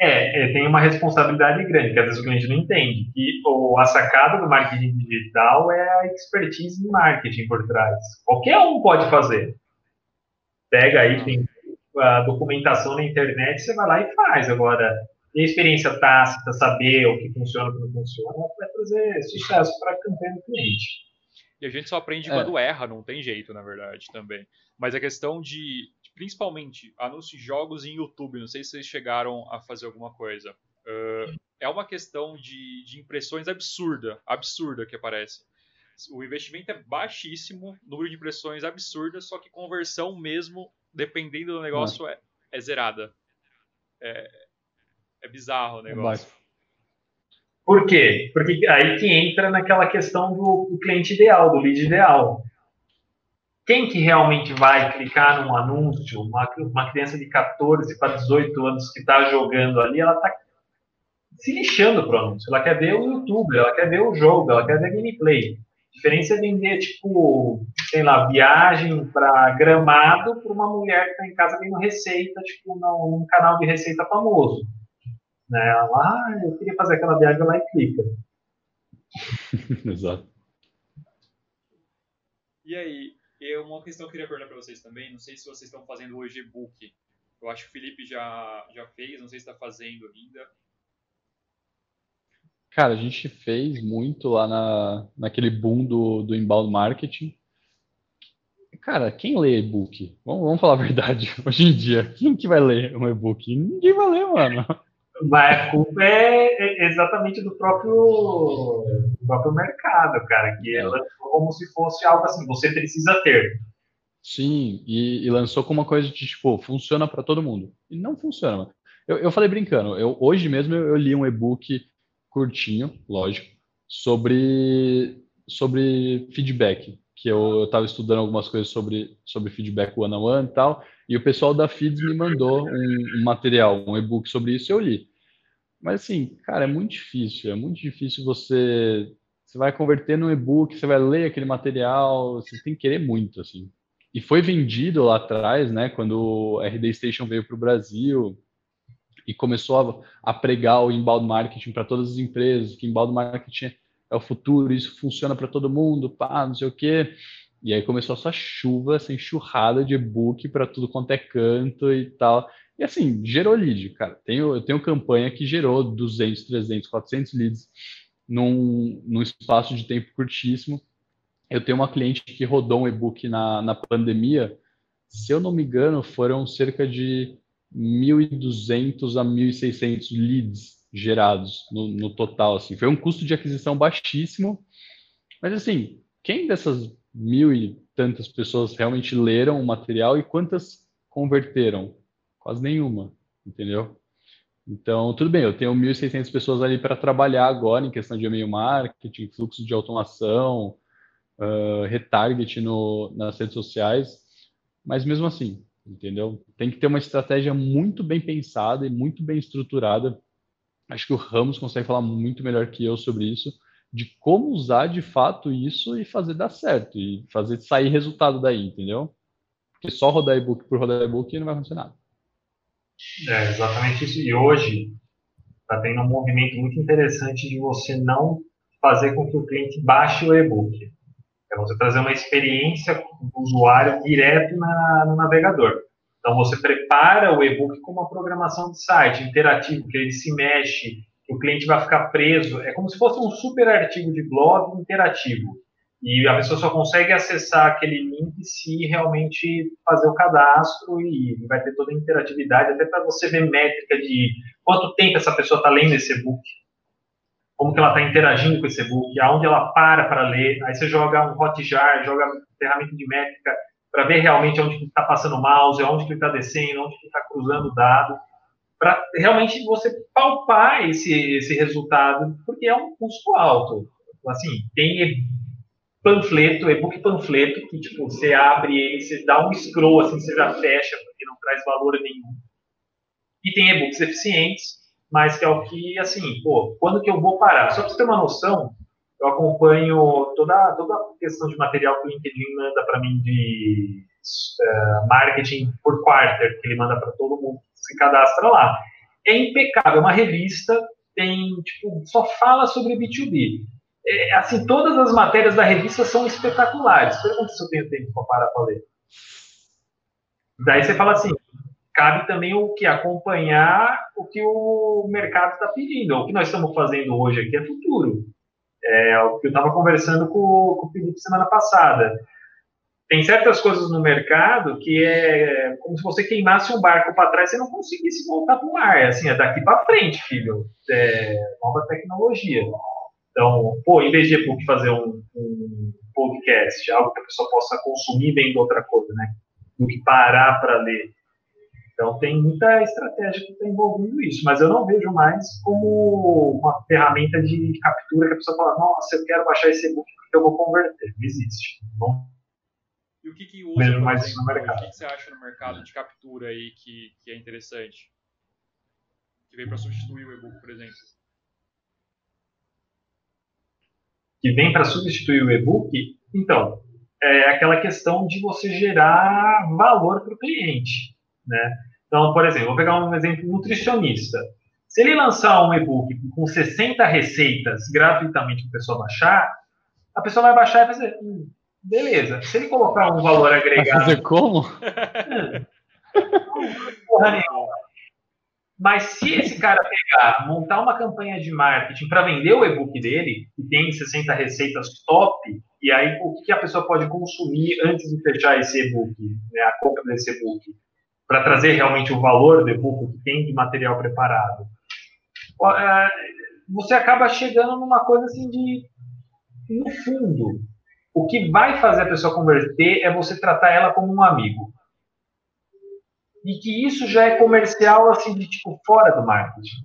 É, é, tem uma responsabilidade grande, que às vezes o cliente não entende. E o, a sacada do marketing digital é a expertise em marketing por trás. Qualquer um pode fazer. Pega aí, tem a documentação na internet, você vai lá e faz. Agora, a experiência tácita, saber o que funciona e o que não funciona, vai trazer sucesso para a campanha do cliente. E a gente só aprende é. quando erra, não tem jeito, na verdade, também. Mas a questão de, principalmente, anúncios de jogos em YouTube, não sei se vocês chegaram a fazer alguma coisa. Uh, é uma questão de, de impressões absurda, absurda que aparece o investimento é baixíssimo, número de impressões absurdas, só que conversão mesmo, dependendo do negócio, é, é zerada. É, é bizarro o negócio. Por quê? Porque aí que entra naquela questão do, do cliente ideal, do lead ideal. Quem que realmente vai clicar num anúncio, uma, uma criança de 14 para 18 anos que está jogando ali, ela está se lixando para o anúncio. Ela quer ver o YouTube, ela quer ver o jogo, ela quer ver gameplay diferença é vender, tipo, sei lá, viagem para Gramado para uma mulher que está em casa vendo receita, tipo, num, canal de receita famoso. Né? Ela, ah, eu queria fazer aquela viagem lá e clica. Exato. E aí, eu, uma questão que eu queria perguntar para vocês também, não sei se vocês estão fazendo hoje e-book. Eu acho que o Felipe já, já fez, não sei se está fazendo ainda. Cara, a gente fez muito lá na, naquele boom do, do inbound marketing. Cara, quem lê e-book? Vamos, vamos falar a verdade. Hoje em dia, quem que vai ler um e-book? Ninguém vai ler, mano. Mas a culpa é exatamente do próprio, do próprio mercado, cara, que é. lançou como se fosse algo assim, você precisa ter. Sim, e, e lançou com uma coisa de tipo, funciona para todo mundo. E não funciona. Eu, eu falei brincando, eu, hoje mesmo eu, eu li um e-book curtinho, lógico, sobre, sobre feedback, que eu estava estudando algumas coisas sobre, sobre feedback one-on-one e tal, e o pessoal da Feeds me mandou um, um material, um e-book sobre isso, eu li. Mas assim, cara, é muito difícil, é muito difícil você você vai converter no e-book, você vai ler aquele material, você tem que querer muito, assim. E foi vendido lá atrás, né, quando o RD Station veio para o Brasil e começou a, a, pregar o inbound marketing para todas as empresas, que inbound marketing é o futuro, isso funciona para todo mundo, pá, não sei o quê. E aí começou essa chuva, essa enxurrada de e-book para tudo quanto é canto e tal. E assim, gerou lead, cara. Tenho, eu tenho campanha que gerou 200, 300, 400 leads num, num espaço de tempo curtíssimo. Eu tenho uma cliente que rodou um e-book na, na pandemia. Se eu não me engano, foram cerca de 1.200 a 1.600 leads gerados no, no, total. Assim. Foi um custo de aquisição baixíssimo. Mas, assim, quem dessas mil e tantas pessoas realmente leram o material e quantas converteram? Quase nenhuma, entendeu? Então, tudo bem, eu tenho 1.600 pessoas ali para trabalhar agora em questão de e-mail marketing, fluxo de automação, uh, retarget no, nas redes sociais, mas mesmo assim, entendeu? Tem que ter uma estratégia muito bem pensada e muito bem estruturada. Acho que o Ramos consegue falar muito melhor que eu sobre isso, de como usar de fato isso e fazer dar certo, e fazer sair resultado daí, entendeu? Porque só rodar e-book por rodar e-book não vai funcionar. É exatamente isso. E hoje está tendo um movimento muito interessante de você não fazer com que o cliente baixe o e-book. É você trazer uma experiência do usuário direto na, no navegador. Então você prepara o e-book com uma programação de site interativo, que ele se mexe, o cliente vai ficar preso. É como se fosse um super artigo de blog interativo. E a pessoa só consegue acessar aquele link se realmente fazer o cadastro e vai ter toda a interatividade, até para você ver métrica de quanto tempo essa pessoa está lendo esse e-book, como que ela está interagindo com esse e-book, aonde ela para para ler. Aí você joga um hotjar, joga ferramenta de métrica para ver realmente onde está passando o mouse, onde que ele está descendo, onde que está cruzando o dado, para realmente você palpar esse, esse resultado, porque é um custo alto. Assim, tem panfleto, e-book panfleto, que tipo, você abre ele, você dá um scroll, assim, você já fecha, porque não traz valor nenhum. E tem e-books eficientes, mas que é o que, assim, pô, quando que eu vou parar? Só para você ter uma noção, eu acompanho toda, toda a questão de material que o LinkedIn manda para mim de uh, marketing por quarter, que ele manda para todo mundo se cadastra lá. É impecável, é uma revista, tem, tipo, só fala sobre B2B é, assim, todas as matérias da revista são espetaculares. Pergunta se eu tenho tempo para parar para ler. Daí você fala assim, cabe também o que acompanhar o que o mercado está pedindo. O que nós estamos fazendo hoje aqui é futuro. É o que eu estava conversando com, com o Felipe semana passada. Tem certas coisas no mercado que é como se você queimasse um barco para trás e não conseguisse voltar para o mar. É assim, é daqui para frente, filho. É nova tecnologia. Então, pô, em vez de fazer um, um, podcast, algo que a pessoa possa consumir vendo outra coisa, né? Do que parar para ler. Então, tem muita estratégia que está envolvendo isso, mas eu não vejo mais como uma ferramenta de captura que a pessoa fala, nossa, eu quero baixar esse e-book porque eu vou converter. Não existe. Não e o que, que usa mais exemplo, no mercado? O que, que, você acha no mercado de captura aí que, que é interessante? Que veio para substituir o e-book, por exemplo? que vem para substituir o e-book, então, é aquela questão de você gerar valor para o cliente, né? Então, por exemplo, vou pegar um exemplo nutricionista. Se ele lançar um e-book com 60 receitas gratuitamente para a pessoa baixar, a pessoa vai baixar e vai fazer, hum, beleza. Se ele colocar um valor agregado... Vai fazer como? Porra nenhuma. Mas se esse cara pegar, montar uma campanha de marketing para vender o e-book dele, que tem 60 receitas top, e aí o que a pessoa pode consumir antes de fechar esse e-book, né, a compra desse e-book, para trazer realmente o valor do e-book que tem de material preparado, é, você acaba chegando numa coisa assim de, no fundo, o que vai fazer a pessoa converter é você tratar ela como um amigo e que isso já é comercial, assim, de tipo, fora do marketing.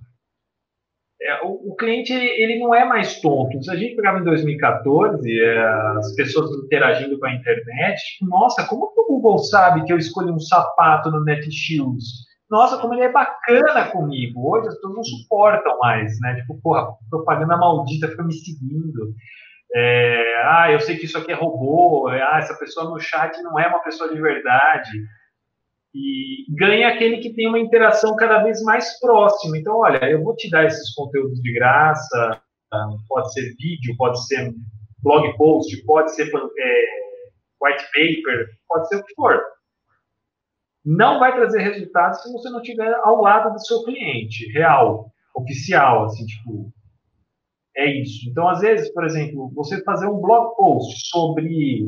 é, o, o, cliente ele não é mais tonto. Se a gente pegava em 2014 é, as pessoas interagindo com a internet, tipo, nossa, como o Google sabe que eu escolhi um sapato no Netshoes? Nossa, como ele é bacana comigo. Hoje as pessoas não suportam mais, né? Tipo, porra, propaganda maldita fica me seguindo. É, ah, eu sei que isso aqui é robô. Ah, essa pessoa no chat não é uma pessoa de verdade e ganha aquele que tem uma interação cada vez mais próxima. Então, olha, eu vou te dar esses conteúdos de graça, pode ser vídeo, pode ser blog post, pode ser é, white paper, pode ser o que for. Não vai trazer resultados se você não estiver ao lado do seu cliente, real, oficial, assim, tipo, é isso. Então, às vezes, por exemplo, você fazer um blog post sobre,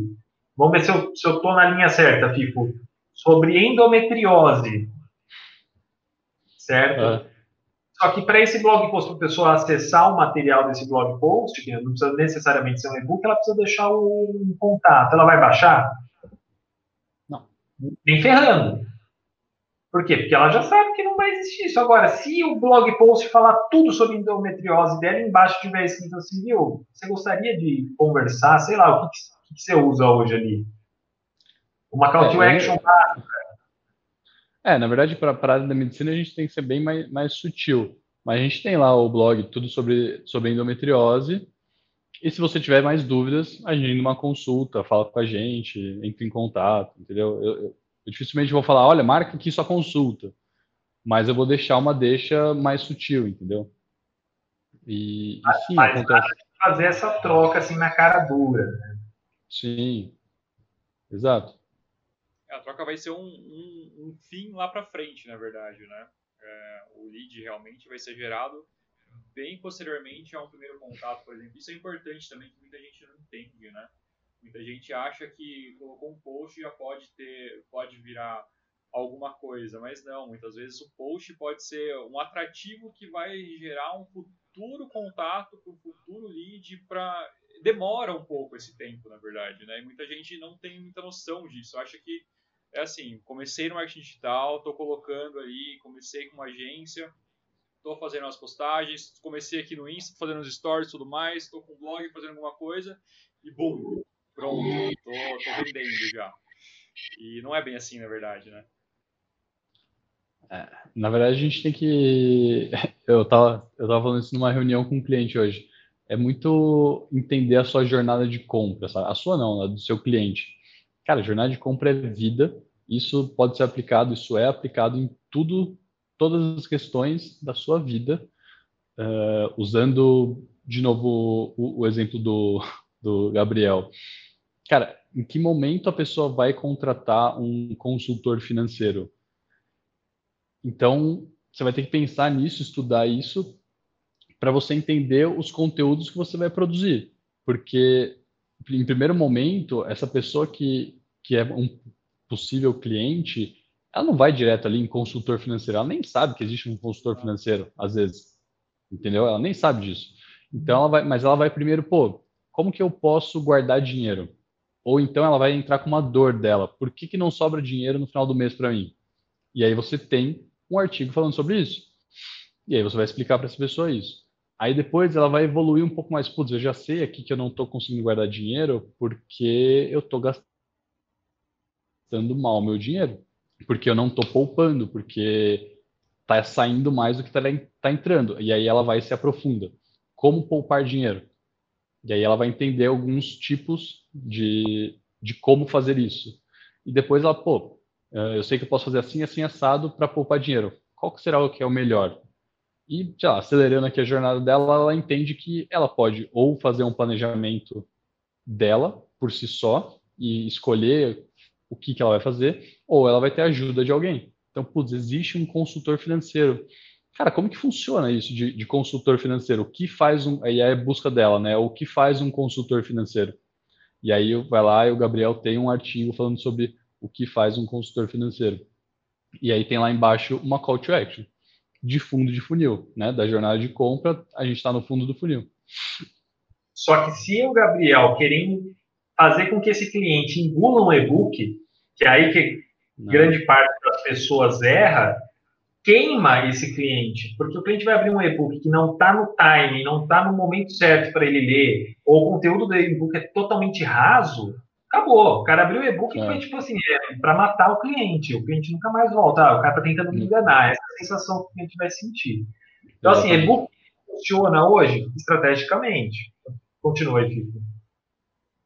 vamos ver se eu estou na linha certa, Fico, sobre endometriose. Certo? É. Só que para esse blog post, para a pessoa acessar o material desse blog post, que não precisa necessariamente ser um e-book, ela precisa deixar um contato. Ela vai baixar? Não. Nem ferrando. Por quê? Porque ela já sabe que não vai existir isso. Agora, se o blog post falar tudo sobre endometriose dela, embaixo tiver escrito assim, viu, você gostaria de conversar, sei lá, o que, que você usa hoje ali? Uma call to é, action básica. É, na verdade, para a área da medicina, a gente tem que ser bem mais, mais sutil. Mas a gente tem lá o blog, tudo sobre, sobre endometriose. E se você tiver mais dúvidas, agenda uma consulta, fala com a gente, entre em contato, entendeu? Eu, eu, eu dificilmente vou falar, olha, marca aqui sua consulta. Mas eu vou deixar uma deixa mais sutil, entendeu? E, e sim, mas, acontece. Fazer essa troca assim na cara dura, né? Sim, exato a troca vai ser um, um, um fim lá para frente, na verdade, né? É, o lead realmente vai ser gerado bem posteriormente a um primeiro contato, por exemplo. Isso é importante também, que muita gente não entende, né? Muita gente acha que colocou um post já pode ter, pode virar alguma coisa, mas não. Muitas vezes o post pode ser um atrativo que vai gerar um futuro contato para um futuro lead para demora um pouco esse tempo, na verdade, né? E muita gente não tem muita noção disso. Acha que é assim, comecei no marketing digital, estou colocando ali, comecei com uma agência, estou fazendo as postagens, comecei aqui no Insta, fazendo os stories tudo mais, estou com o blog fazendo alguma coisa e bum, pronto, estou vendendo já. E não é bem assim, na verdade, né? É, na verdade, a gente tem que. Eu estava eu tava falando isso numa reunião com um cliente hoje. É muito entender a sua jornada de compra, sabe? A sua não, a do seu cliente. Cara, jornada de compra é vida. Isso pode ser aplicado, isso é aplicado em tudo, todas as questões da sua vida. Uh, usando de novo o, o exemplo do, do Gabriel. Cara, em que momento a pessoa vai contratar um consultor financeiro? Então, você vai ter que pensar nisso, estudar isso, para você entender os conteúdos que você vai produzir. Porque em primeiro momento, essa pessoa que, que é um possível cliente, ela não vai direto ali em consultor financeiro, ela nem sabe que existe um consultor financeiro, às vezes. Entendeu? Ela nem sabe disso. Então, ela vai, mas ela vai primeiro, pô, como que eu posso guardar dinheiro? Ou então ela vai entrar com uma dor dela. Por que, que não sobra dinheiro no final do mês para mim? E aí você tem um artigo falando sobre isso. E aí você vai explicar para essa pessoa isso. Aí depois ela vai evoluir um pouco mais. Putz, eu já sei aqui que eu não estou conseguindo guardar dinheiro porque eu estou gastando mal meu dinheiro. Porque eu não estou poupando, porque está saindo mais do que está tá entrando. E aí ela vai se aprofunda. Como poupar dinheiro? E aí ela vai entender alguns tipos de, de como fazer isso. E depois ela, pô, eh, eu sei que eu posso fazer assim, assim, assado para poupar dinheiro. Qual que será o que é o melhor? E, sei lá, acelerando aqui a jornada dela, ela entende que ela pode ou fazer um planejamento dela por si só e escolher o que, que ela vai fazer, ou ela vai ter ajuda de alguém. Então, putz, existe um consultor financeiro. Cara, como que funciona isso de, de consultor financeiro? O que faz um. Aí é a busca dela, né? O que faz um consultor financeiro? E aí vai lá e o Gabriel tem um artigo falando sobre o que faz um consultor financeiro. E aí tem lá embaixo uma call to action de fundo de funil, né? Da jornada de compra, a gente está no fundo do funil. Só que se o Gabriel querer fazer com que esse cliente engula um e-book, que é aí que Não. grande parte das pessoas erra, queima esse cliente, porque o cliente vai abrir um e-book que não está no time, não está no momento certo para ele ler, ou o conteúdo do e-book é totalmente raso, acabou. O cara abriu o e-book é. e foi tipo assim, é, para matar o cliente. O cliente nunca mais volta. Ah, o cara está tentando me enganar. Essa é a sensação que o cliente vai sentir. Então, assim, e-book funciona hoje estrategicamente. Continua aí, Fico.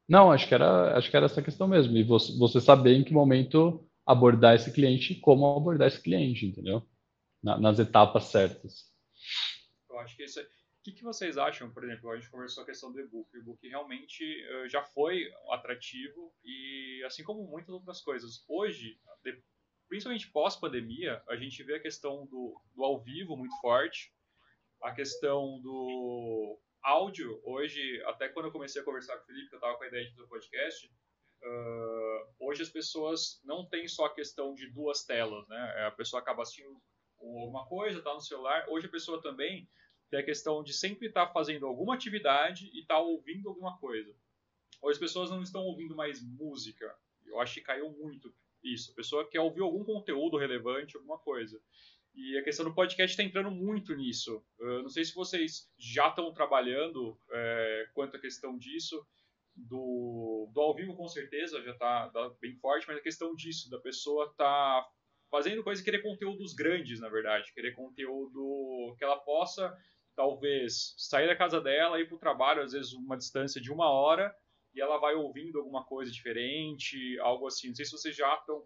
Não, acho que era, acho que era essa questão mesmo. E você, você saber em que momento abordar esse cliente e como abordar esse cliente, entendeu? Na, nas etapas certas. Eu acho que isso é... O que, que, vocês acham, por exemplo, a gente conversou a questão do e-book. O e-book realmente uh, já foi atrativo e, assim como muitas outras coisas, hoje, de, principalmente pós-pandemia, a gente vê a questão do, do ao vivo muito forte, a questão do áudio. Hoje, até quando eu comecei a conversar com o Felipe, que eu estava com a ideia de fazer podcast, uh, hoje as pessoas não têm só a questão de duas telas, né? A pessoa acaba assistindo alguma coisa, está no celular. Hoje a pessoa também tem a questão de sempre estar tá fazendo alguma atividade e estar tá ouvindo alguma coisa. Hoje as pessoas não estão ouvindo mais música. Eu acho que caiu muito isso. A pessoa quer ouvir algum conteúdo relevante, alguma coisa. E a questão do podcast está entrando muito nisso. Eu não sei se vocês já estão trabalhando é, quanto à questão disso. Do, do ao vivo, com certeza, já está tá bem forte, mas a questão disso, da pessoa tá fazendo coisa e querer conteúdos grandes, na verdade. Querer conteúdo que ela possa talvez sair da casa dela, ir para o trabalho, às vezes uma distância de uma hora, e ela vai ouvindo alguma coisa diferente, algo assim. Não sei se vocês já estão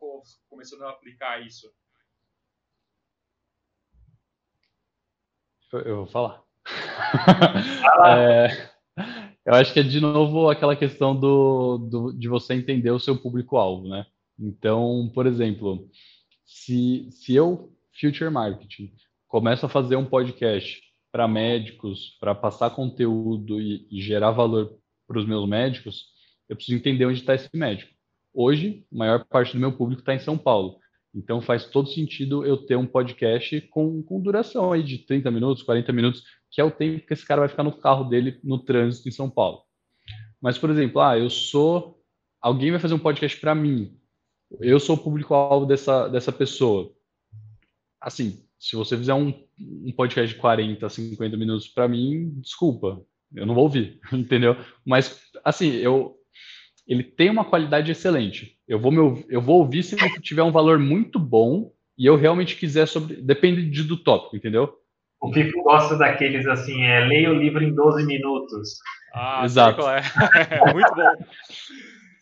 começando a aplicar isso. Eu vou falar. é, eu acho que é de novo aquela questão do, do de você entender o seu público-alvo, né? Então, por exemplo, se, se eu, Future Marketing, começo a fazer um podcast para médicos, para passar conteúdo e, e gerar valor para os meus médicos, eu preciso entender onde está esse médico. Hoje, a maior parte do meu público está em São Paulo. Então faz todo sentido eu ter um podcast com, com duração aí de 30 minutos, 40 minutos, que é o tempo que esse cara vai ficar no carro dele no trânsito em São Paulo. Mas, por exemplo, ah, eu sou. Alguém vai fazer um podcast para mim. Eu sou o público-alvo dessa, dessa pessoa. Assim, se você fizer um, um podcast de 40, 50 minutos para mim, desculpa, eu não vou ouvir, entendeu? Mas, assim, eu, ele tem uma qualidade excelente. Eu vou, me, eu vou ouvir se ele tiver um valor muito bom e eu realmente quiser sobre. Depende de, do tópico, entendeu? O Pipo gosta daqueles assim, é leia o livro em 12 minutos. Ah, exato. É. é. muito bom.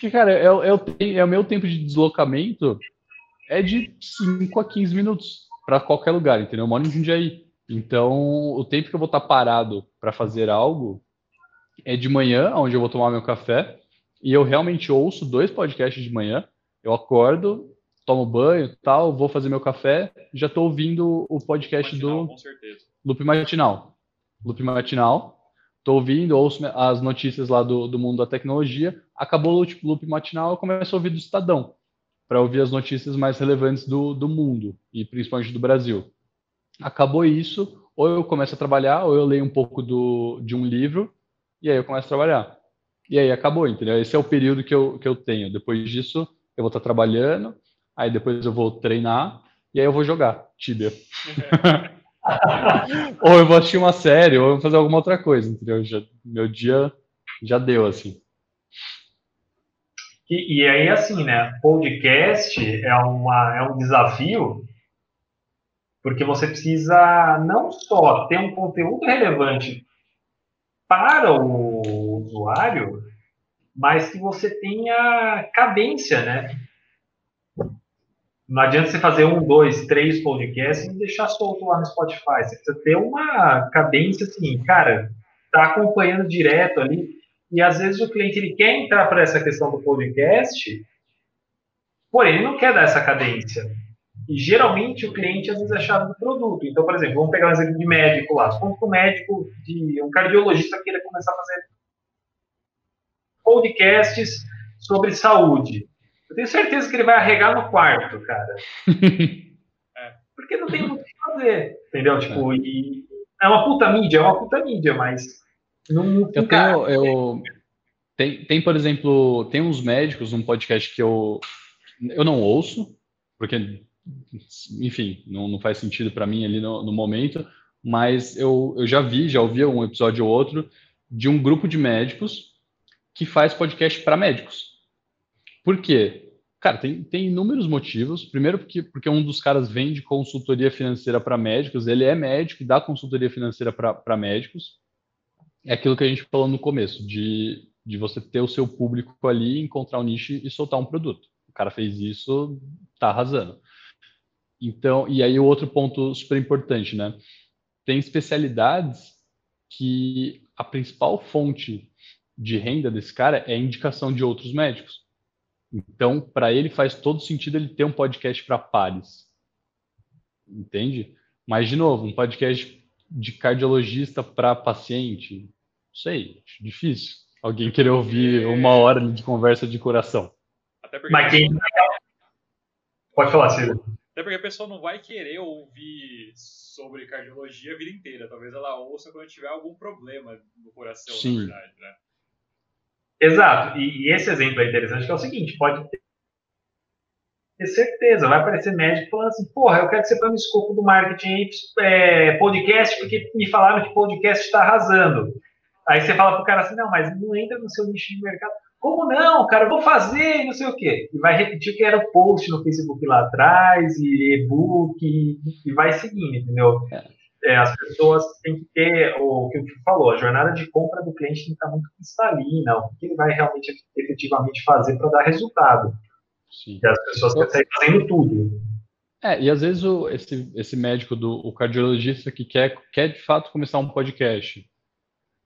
Porque, cara, é, é, é o meu tempo de deslocamento é de 5 a 15 minutos para qualquer lugar, entendeu? Eu moro em Jundiaí. Então, o tempo que eu vou estar parado para fazer algo é de manhã, onde eu vou tomar meu café, e eu realmente ouço dois podcasts de manhã. Eu acordo, tomo banho, tal, vou fazer meu café, já estou ouvindo o podcast matinal, do Loop Matinal. Loop Matinal. Estou ouvindo, ouço as notícias lá do, do mundo da tecnologia. Acabou o Loop Matinal, eu começo a ouvir do Estadão para ouvir as notícias mais relevantes do, do mundo e principalmente do Brasil. Acabou isso, ou eu começo a trabalhar, ou eu leio um pouco do, de um livro, e aí eu começo a trabalhar. E aí acabou, entendeu? Esse é o período que eu, que eu tenho. Depois disso, eu vou estar trabalhando, aí depois eu vou treinar, e aí eu vou jogar Tibia. ou eu vou assistir uma série, ou eu vou fazer alguma outra coisa, entendeu? Já, meu dia já deu, assim. E, e aí, assim, né? Podcast é, uma, é um desafio, porque você precisa não só ter um conteúdo relevante para o usuário, mas que você tenha cadência, né? Não adianta você fazer um, dois, três podcasts e deixar solto lá no Spotify. Você precisa ter uma cadência assim, cara, tá acompanhando direto ali. E às vezes o cliente ele quer entrar para essa questão do podcast, porém ele não quer dar essa cadência. E geralmente o cliente às vezes é chave do produto. Então, por exemplo, vamos pegar um exemplo de médico lá. Supondo que um médico, de, um cardiologista queira começar a fazer podcasts sobre saúde. Eu tenho certeza que ele vai arregar no quarto, cara. É. Porque não tem muito o que fazer, entendeu? Tipo, é. e é uma puta mídia, é uma puta mídia, mas não, eu tenho, eu, tem, tem, por exemplo, tem uns médicos num podcast que eu, eu não ouço, porque enfim, não, não faz sentido para mim ali no, no momento, mas eu, eu já vi, já ouvi um episódio ou outro de um grupo de médicos que faz podcast para médicos. Por quê? Cara, tem, tem inúmeros motivos. Primeiro, porque, porque um dos caras vende consultoria financeira para médicos, ele é médico e dá consultoria financeira para médicos. É aquilo que a gente falou no começo, de, de você ter o seu público ali, encontrar um nicho e soltar um produto. O cara fez isso, tá arrasando. Então, e aí o outro ponto super importante, né? Tem especialidades que a principal fonte de renda desse cara é a indicação de outros médicos. Então, para ele faz todo sentido ele ter um podcast para pares. Entende? Mas, de novo, um podcast de cardiologista para paciente, não sei, acho difícil. Alguém querer ouvir uma hora de conversa de coração. Mas quem... Pode falar, Cida. Até porque a pessoa não vai querer ouvir sobre cardiologia a vida inteira. Talvez ela ouça quando tiver algum problema no coração, Sim. na verdade, né? Exato. E, e, esse exemplo é interessante, que é o seguinte, pode ter certeza, vai aparecer médico falando assim, porra, eu quero que você põe no escopo do marketing é, podcast, porque me falaram que podcast está arrasando. Aí você fala pro cara assim, não, mas não entra no seu nicho de mercado. Como não, cara? Vou fazer, não sei o quê. E vai repetir que era o post no Facebook lá atrás, e e-book, e, e vai seguindo, entendeu? É é, as pessoas têm que ter o que o que falou, a jornada de compra do cliente tem que estar muito cristalina, o que ele vai realmente efetivamente fazer para dar resultado. Sim. E as pessoas Eu... sair fazendo tudo. É, e às vezes o, esse, esse médico, do, o cardiologista que quer, quer de fato começar um podcast.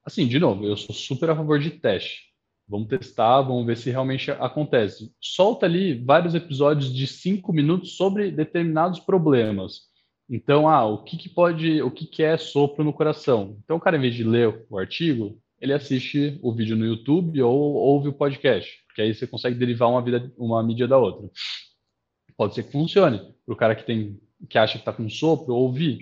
Assim, de novo, eu sou super a favor de teste. Vamos testar, vamos ver se realmente acontece. Solta ali vários episódios de cinco minutos sobre determinados problemas então, ah, o que, que pode, o que, que é sopro no coração? Então, o cara, em vez de ler o artigo, ele assiste o vídeo no YouTube ou ouve o podcast, porque aí você consegue derivar uma, vida, uma mídia da outra. Pode ser que funcione para o cara que tem que acha que está com sopro ouvir.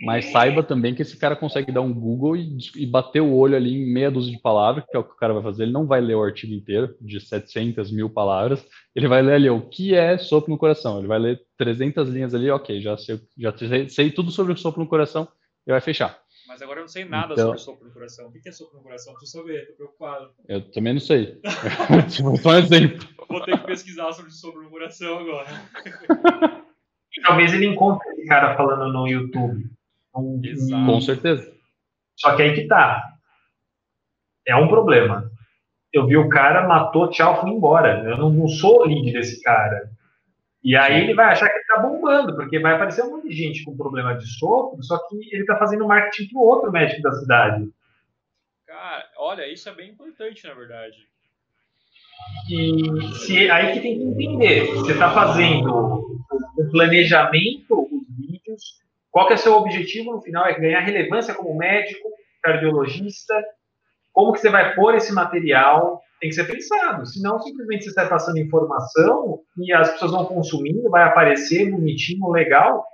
Mas saiba também que esse cara consegue dar um Google e, e, bater o olho ali em meia dúzia de palavras, que é o que o cara vai fazer. Ele não vai ler o artigo inteiro, de 700 mil palavras. Ele vai ler ali o que é sopro no coração. Ele vai ler 300 linhas ali, ok, já sei, já sei, sei tudo sobre o sopro no coração e vai fechar. Mas agora eu não sei nada então, sobre sopro no coração. O que é sopro no coração? Preciso saber, tô preocupado. Eu também não sei. tipo, só um exemplo. Vou ter que pesquisar sobre sopro no coração agora. Talvez ele encontre esse cara falando no YouTube. Exato. Com certeza. Só que aí que tá. É um problema. Eu vi o cara, matou, tchau, fui embora. Eu não, não sou o lead desse cara. E aí ele vai achar que ele tá bombando, porque vai aparecer um monte de gente com problema de sopro, só que ele tá fazendo marketing pro outro médico da cidade. Cara, olha, isso é bem importante, na verdade. E se, aí que tem que entender. Você está fazendo o planejamento, qual que é o seu objetivo no final? É ganhar relevância como médico, cardiologista? Como que você vai pôr esse material? Tem que ser pensado. Senão, simplesmente você está passando informação e as pessoas vão consumindo, vai aparecer bonitinho, legal,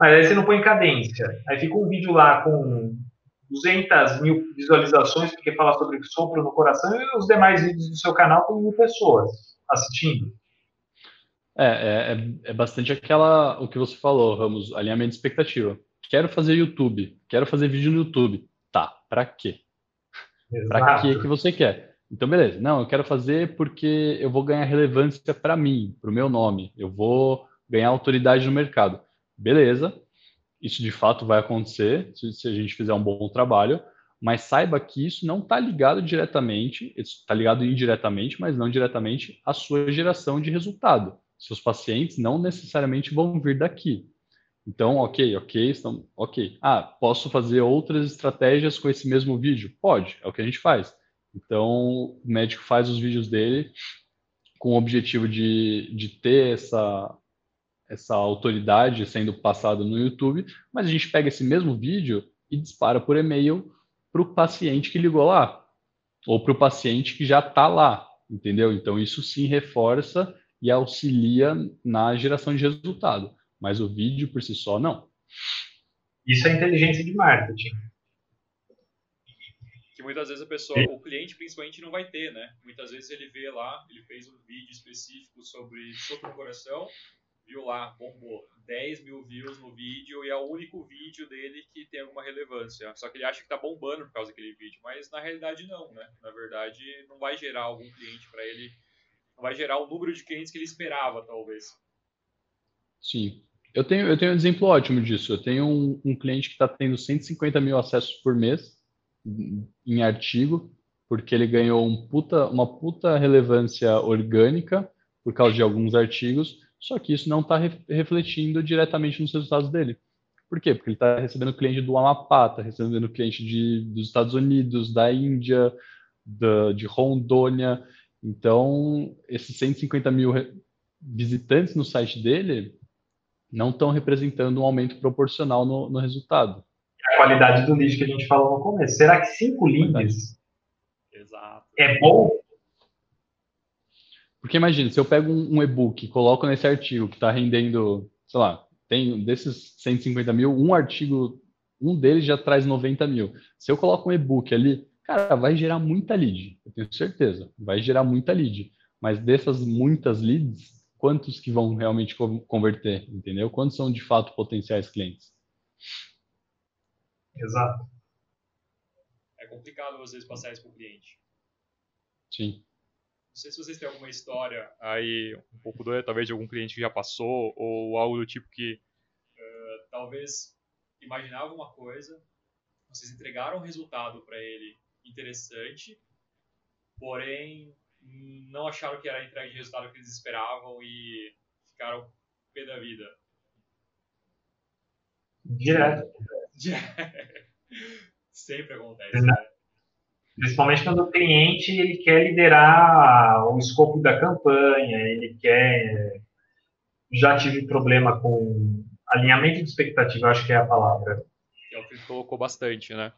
mas aí você não põe em cadência. Aí fica um vídeo lá com 200 mil visualizações porque fala sobre sopro no coração e os demais vídeos do seu canal com mil pessoas assistindo. É, é, é, é, bastante aquela, o que você falou, Ramos, alinhamento de expectativa. Quero fazer YouTube, quero fazer vídeo no YouTube. Tá, para quê? Para que que você quer? Então, beleza. Não, eu quero fazer porque eu vou ganhar relevância para mim, para o meu nome. Eu vou ganhar autoridade no mercado. Beleza. Isso de fato vai acontecer se, se a gente fizer um bom trabalho. Mas saiba que isso não está ligado diretamente, está ligado indiretamente, mas não diretamente à sua geração de resultado seus pacientes não necessariamente vão vir daqui. Então, ok, ok, estão, ok. Ah, posso fazer outras estratégias com esse mesmo vídeo? Pode, é o que a gente faz. Então, o médico faz os vídeos dele com o objetivo de, de ter essa, essa autoridade sendo passada no YouTube, mas a gente pega esse mesmo vídeo e dispara por e-mail para o paciente que ligou lá, ou para o paciente que já está lá, entendeu? Então, isso sim reforça e auxilia na geração de resultado. Mas o vídeo por si só, não. Isso é inteligência de marketing. Que muitas vezes a pessoa, o cliente principalmente não vai ter, né? Muitas vezes ele vê lá, ele fez um vídeo específico sobre soco no coração, viu lá, bombou. 10 mil views no vídeo e é o único vídeo dele que tem alguma relevância. Só que ele acha que tá bombando por causa daquele vídeo, mas na realidade não, né? Na verdade, não vai gerar algum cliente para ele, não vai gerar o número de clientes que ele esperava, talvez. Sim. Eu tenho, eu tenho um exemplo ótimo disso. Eu tenho um, um cliente que está tendo 150 mil acessos por mês em artigo, porque ele ganhou um puta, uma puta relevância orgânica por causa de alguns artigos, só que isso não está re refletindo diretamente nos resultados dele. Por quê? Porque ele está recebendo cliente do Amapá, está recebendo cliente de, dos Estados Unidos, da Índia, da, de Rondônia. Então, esses 150 mil visitantes no site dele não estão representando um aumento proporcional no, no, resultado. A qualidade do lead que a gente falou no começo. Será que cinco leads é bom porque imagina, se eu pego um, um e-book e coloco nesse artigo que está rendendo, sei lá, tem desses 150 mil, um artigo, um deles já traz 90 mil. Se eu coloco um e-book ali, cara, vai gerar muita lead, eu tenho certeza, vai gerar muita lead. Mas dessas muitas leads, quantos que vão realmente converter, entendeu? Quantos são de fato potenciais clientes? Exato. É complicado às vezes passar isso para o cliente. Sim. Não sei se vocês têm alguma história aí, um pouco doida, talvez de algum cliente que já passou, ou algo do tipo que uh, talvez imaginava uma coisa, vocês entregaram um resultado para ele interessante, porém não acharam que era a entrega de resultado que eles esperavam e ficaram pé da vida. Direto. Sempre acontece. Né? Principalmente quando o cliente ele quer liderar o escopo da campanha, ele quer. Já tive problema com alinhamento de expectativa, acho que é a palavra. É o que colocou bastante, né?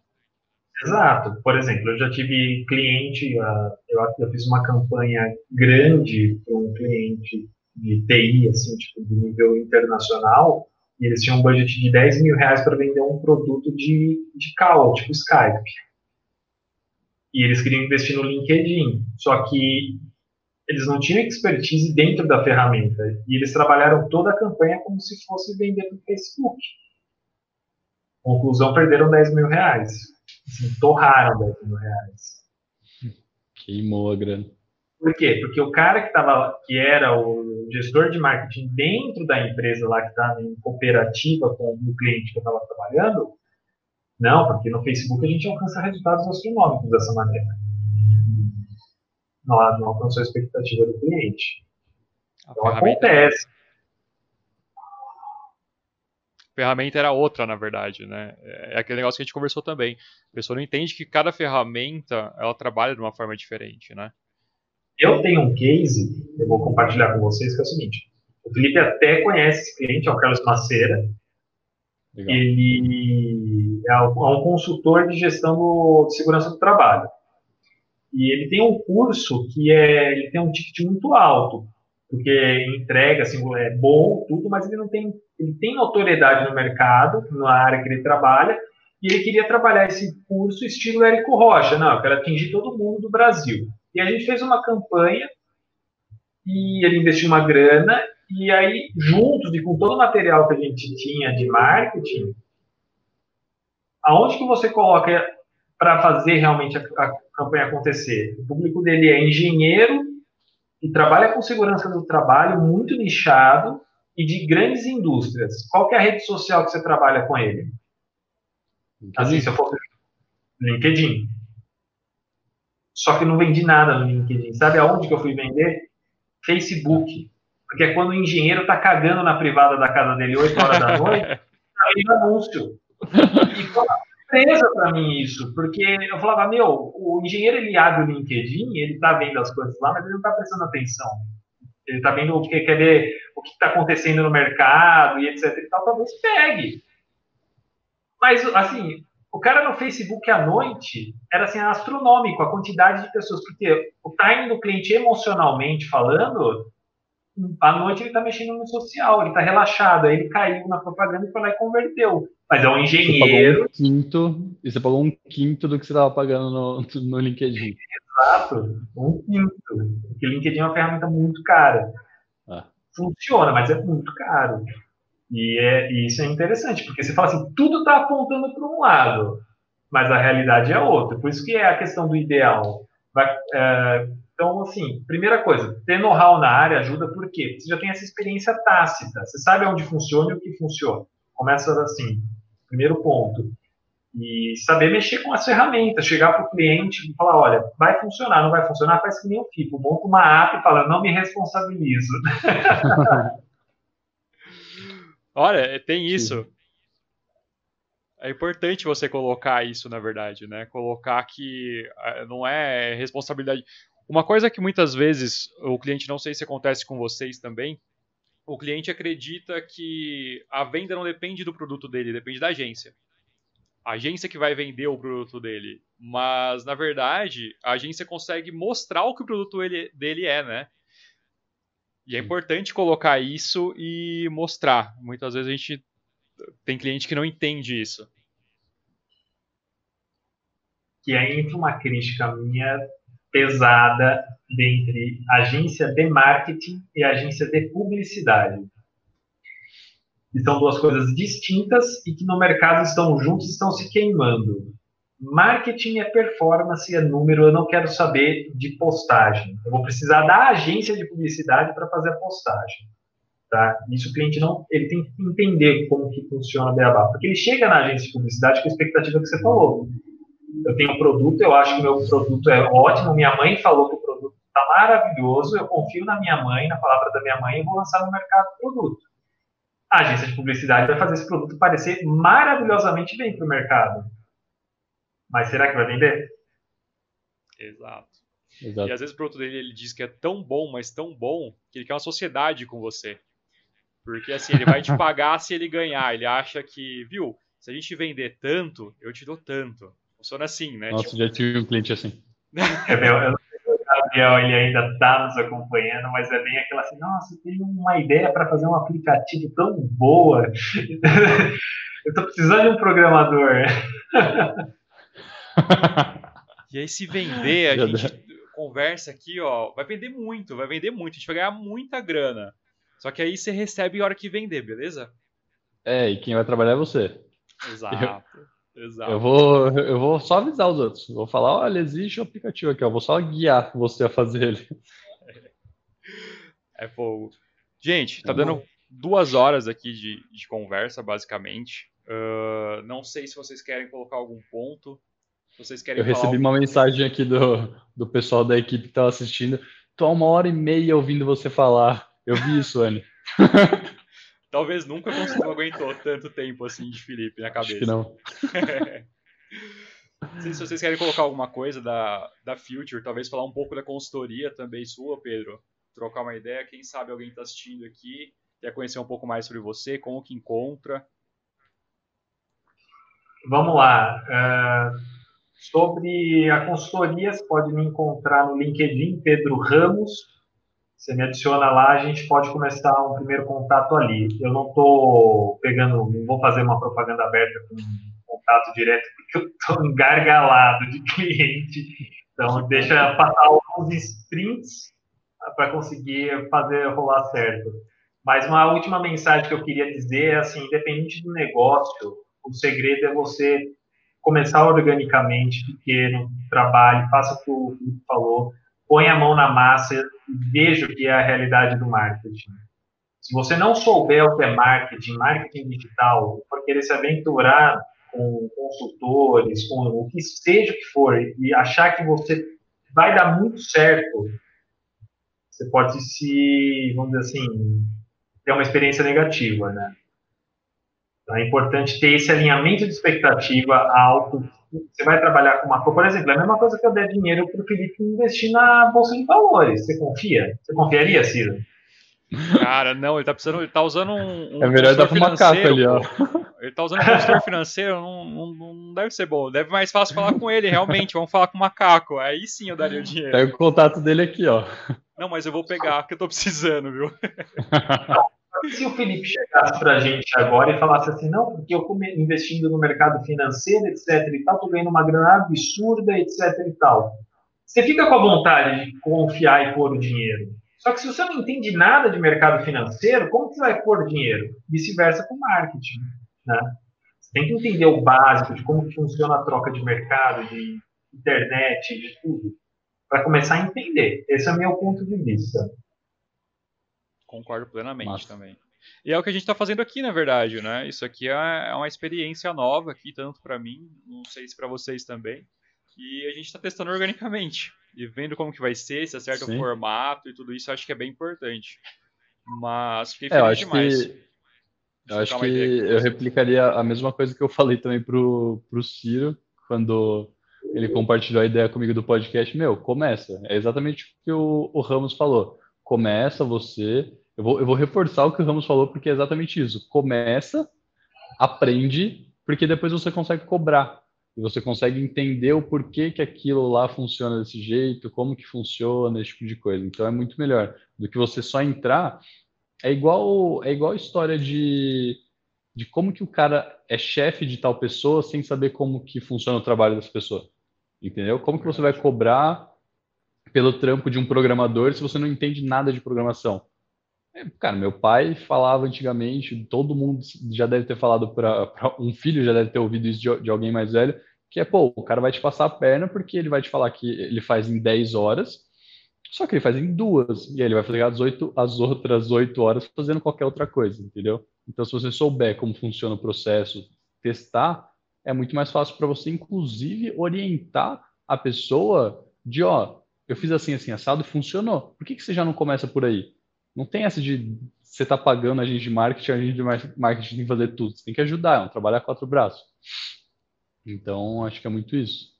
Exato. Por exemplo, eu já tive cliente, ah, eu fiz uma campanha grande para um cliente de TI, assim, tipo, de nível internacional, e eles tinham um budget de 10 mil reais para vender um produto de, de call, tipo Skype e eles queriam investir no LinkedIn, só que eles não tinham expertise dentro da ferramenta e eles trabalharam toda a campanha como se fosse vender para o Facebook. Conclusão, perderam 10 mil reais. Assim, torraram 10 mil reais. Queimou a grana. Por quê? Porque o cara que, tava, que era o gestor de marketing dentro da empresa lá que estava em cooperativa com o cliente que eu estava trabalhando, não, porque no Facebook a gente alcança resultados astronômicos dessa maneira. Não, não alcançou a expectativa do cliente. Então acontece. A ferramenta era outra, na verdade, né? É aquele negócio que a gente conversou também. A pessoa não entende que cada ferramenta ela trabalha de uma forma diferente, né? Eu tenho um case, eu vou compartilhar com vocês, que é o seguinte. O Felipe até conhece esse cliente, é o Carlos Maceira. Legal. Ele é um consultor de gestão do, de segurança do trabalho. E ele tem um curso que é, ele tem um ticket muito alto, porque entrega, assim, é bom, tudo, mas ele não tem, ele tem notoriedade no mercado, na área que ele trabalha, e ele queria trabalhar esse curso estilo Érico Rocha, não, quero atingir todo mundo do Brasil. E a gente fez uma campanha, e ele investiu uma grana, e aí, juntos e com todo o material que a gente tinha de marketing, aonde que você coloca para fazer realmente a, a, campanha acontecer? O público dele é engenheiro e trabalha com segurança do trabalho, muito nichado e de grandes indústrias. Qual que é a rede social que você trabalha com ele? LinkedIn. Assim, se eu for LinkedIn. Só que não vendi nada no LinkedIn. Sabe aonde que eu fui vender? Facebook. Porque é quando o engenheiro está cagando na privada da casa dele 8 horas da noite, tá vendo anúncio. E foi uma surpresa para mim isso, porque eu falava, meu, o engenheiro ele abre o LinkedIn, ele está vendo as coisas lá, mas ele não está prestando atenção. Ele está vendo o que quer ver, o que está acontecendo no mercado e etc. E tal, talvez pegue. Mas, assim, o cara no Facebook à noite era assim, astronômico a quantidade de pessoas, porque o time do cliente emocionalmente falando à noite ele está mexendo no social, ele está relaxado, aí ele caiu na propaganda e foi lá e converteu. Mas é um engenheiro. Você um quinto, e você pagou um quinto do que você estava pagando no, no LinkedIn. Um quinto. Porque o LinkedIn é uma ferramenta muito cara. Ah. funciona, mas é muito caro. E, é, e isso é interessante, porque você fala assim, tudo está apontando para um lado, mas a realidade é outra. Por isso que é a questão do ideal. Vai, é, então, assim, primeira coisa, ter know-how na área ajuda porque você já tem essa experiência tácita, você sabe onde funciona e o que funciona. Começa assim, primeiro ponto. E saber mexer com as ferramentas, chegar para o cliente e falar, olha, vai funcionar, não vai funcionar, faz que nem o FIPO, monta uma app e fala, não me responsabilizo. olha, tem isso. Sim. É importante você colocar isso, na verdade, né? Colocar que não é responsabilidade. Uma coisa que muitas vezes o cliente, não sei se acontece com vocês também, o cliente acredita que a venda não depende do produto dele, depende da agência. A agência que vai vender o produto dele. Mas, na verdade, a agência consegue mostrar o que o produto ele, dele é, né? E é importante colocar isso e mostrar. Muitas vezes a gente tem cliente que não entende isso. Que aí entra uma crítica minha pesada entre agência de marketing e agência de publicidade. E são duas coisas distintas e que no mercado estão juntos estão se queimando. Marketing é performance, é número, eu não quero saber de postagem. Eu vou precisar da agência de publicidade para fazer a postagem. Tá? Isso o cliente não, ele tem que entender como que funciona a Beabá, porque ele chega na agência de publicidade com a expectativa que você falou. Eu tenho um produto, eu acho que meu produto é ótimo, minha mãe falou que o produto está maravilhoso, eu confio na minha mãe, na palavra da minha mãe e vou lançar no mercado o produto. A agência de publicidade vai fazer esse produto parecer maravilhosamente bem para o mercado. Mas será que vai vender? Exato. Exato. E às vezes o produto dele ele diz que é tão bom, mas tão bom, que ele quer uma sociedade com você. Porque assim, ele vai te pagar se ele ganhar. Ele acha que, viu, se a gente vender tanto, eu te dou tanto. Funciona assim, né? Nossa, tipo... já tive um cliente assim. É, meu, eu Gabriel ele ainda está nos acompanhando, mas é bem aquela assim, nossa, eu tenho uma ideia para fazer um aplicativo tão boa. eu estou precisando de um programador. e aí, se vender, a gente conversa aqui, ó, vai vender muito, vai vender muito, a gente vai ganhar muita grana. Só que aí você recebe a hora que vender, beleza? É, e quem vai trabalhar é você. Exato. Eu, exato. Eu vou, eu vou só avisar os outros. Vou falar, olha, existe o um aplicativo aqui, ó. Vou só guiar você a fazer ele. É fogo. Gente, tá dando duas horas aqui de, de conversa, basicamente. Uh, não sei se vocês querem colocar algum ponto. Vocês querem eu recebi uma mensagem aqui do, do pessoal da equipe que estava assistindo. Tô há uma hora e meia ouvindo você falar. Eu vi isso, Anne. Talvez nunca não aguentou tanto tempo assim de Felipe na cabeça. Acho que não. se vocês querem colocar alguma coisa da, da Future, talvez falar um pouco da consultoria também sua, Pedro. Trocar uma ideia, quem sabe alguém está assistindo aqui, quer conhecer um pouco mais sobre você, como que encontra. Vamos lá. Uh, sobre a consultoria, você pode me encontrar no LinkedIn, Pedro Ramos, você me adiciona lá, a gente pode começar um primeiro contato ali. Eu não estou pegando, não vou fazer uma propaganda aberta com contato direto, porque eu estou engargalado de cliente. Então, deixa passar alguns sprints para conseguir fazer rolar certo. Mas uma última mensagem que eu queria dizer é assim, independente do negócio, o segredo é você começar organicamente, pequeno, trabalhe, faça o que o Felipe falou, põe a mão na massa e veja o que é a realidade do marketing. Se você não souber o que é marketing, marketing digital, for querer se aventurar com consultores, com o que seja que for, e achar que você vai dar muito certo, você pode se, vamos dizer assim, ter uma experiência negativa, né? Então é importante ter esse alinhamento de expectativa alto você vai trabalhar com uma por exemplo, é a mesma coisa que eu der dinheiro para o Felipe investir na bolsa de valores. Você confia? Você confiaria, Ciro? Cara, não, ele tá precisando, ele tá usando um. um é melhor dar para uma capa ali, ó. Ele tá usando um consultor financeiro, não, não, não, deve ser bom. Deve mais fácil falar com ele, realmente. Vamos falar com o macaco. Aí sim eu daria o dinheiro. Pega o contato dele aqui, ó. Não, mas eu vou pegar, que eu tô precisando, viu? se o Felipe chegasse para a gente agora e falasse assim, não, porque eu investindo no mercado financeiro, etc e tal, tô ganhando uma grana absurda, etc e tal. Você fica com a vontade de confiar e pôr o dinheiro. Só que se você não entende nada de mercado financeiro, como que você vai pôr dinheiro? Vice-versa com marketing. Né? Você tem que entender o básico de como funciona a troca de mercado, de internet, de tudo, para começar a entender. Esse é o meu ponto de vista. Concordo plenamente Nossa. também. E é o que a gente está fazendo aqui, na verdade, né? Isso aqui é, é uma experiência nova aqui, tanto para mim, não sei se para vocês também. E a gente está testando organicamente e vendo como que vai ser, se acerta Sim. o formato e tudo isso, acho que é bem importante. Mas fiquei feliz é, eu acho demais. Que, eu acho que eu replicaria a mesma coisa que eu falei também pro, pro Ciro, quando ele compartilhou a ideia comigo do podcast. Meu, começa. É exatamente o que o, o Ramos falou. Começa você. Eu vou, eu vou reforçar o que o Ramos falou, porque é exatamente isso. Começa, aprende, porque depois você consegue cobrar e você consegue entender o porquê que aquilo lá funciona desse jeito, como que funciona, esse tipo de coisa. Então é muito melhor do que você só entrar. É igual é igual a história de, de como que o cara é chefe de tal pessoa sem saber como que funciona o trabalho dessa pessoa. Entendeu? Como que você vai cobrar pelo trampo de um programador se você não entende nada de programação? Cara, meu pai falava antigamente, todo mundo já deve ter falado para um filho, já deve ter ouvido isso de, de, alguém mais velho, que é, pô, o cara vai te passar a perna porque ele vai te falar que ele faz em 10 horas, só que ele faz em duas, e aí ele vai fazer as, 8, as outras 8 horas fazendo qualquer outra coisa, entendeu? Então, se você souber como funciona o processo, testar, é muito mais fácil para você, inclusive, orientar a pessoa de, ó, eu fiz assim, assim, assado funcionou. Por que, que você já não começa por aí? Não tem essa de você tá pagando a gente de marketing, a gente de marketing tem que fazer tudo. Você tem que ajudar, é um trabalho a quatro braços. Então, acho que é muito isso.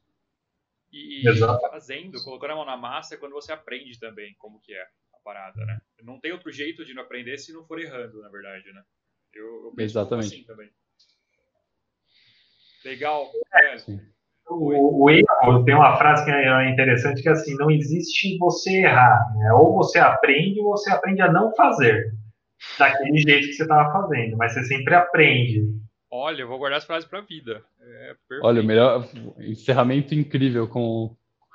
E Exato. fazendo, colocando a mão na massa é quando você aprende também como que é a parada, né? Não tem outro jeito de não aprender se não for errando, na verdade, né? Eu, eu penso Exatamente. assim também. Legal. É, o, o, erro, tem uma frase que é interessante que é assim, não existe você errar, né? Ou você aprende ou você aprende a não fazer daquele jeito que você estava fazendo, mas você sempre aprende. Olha, eu vou guardar as frases para a vida. É Olha, o melhor encerramento incrível com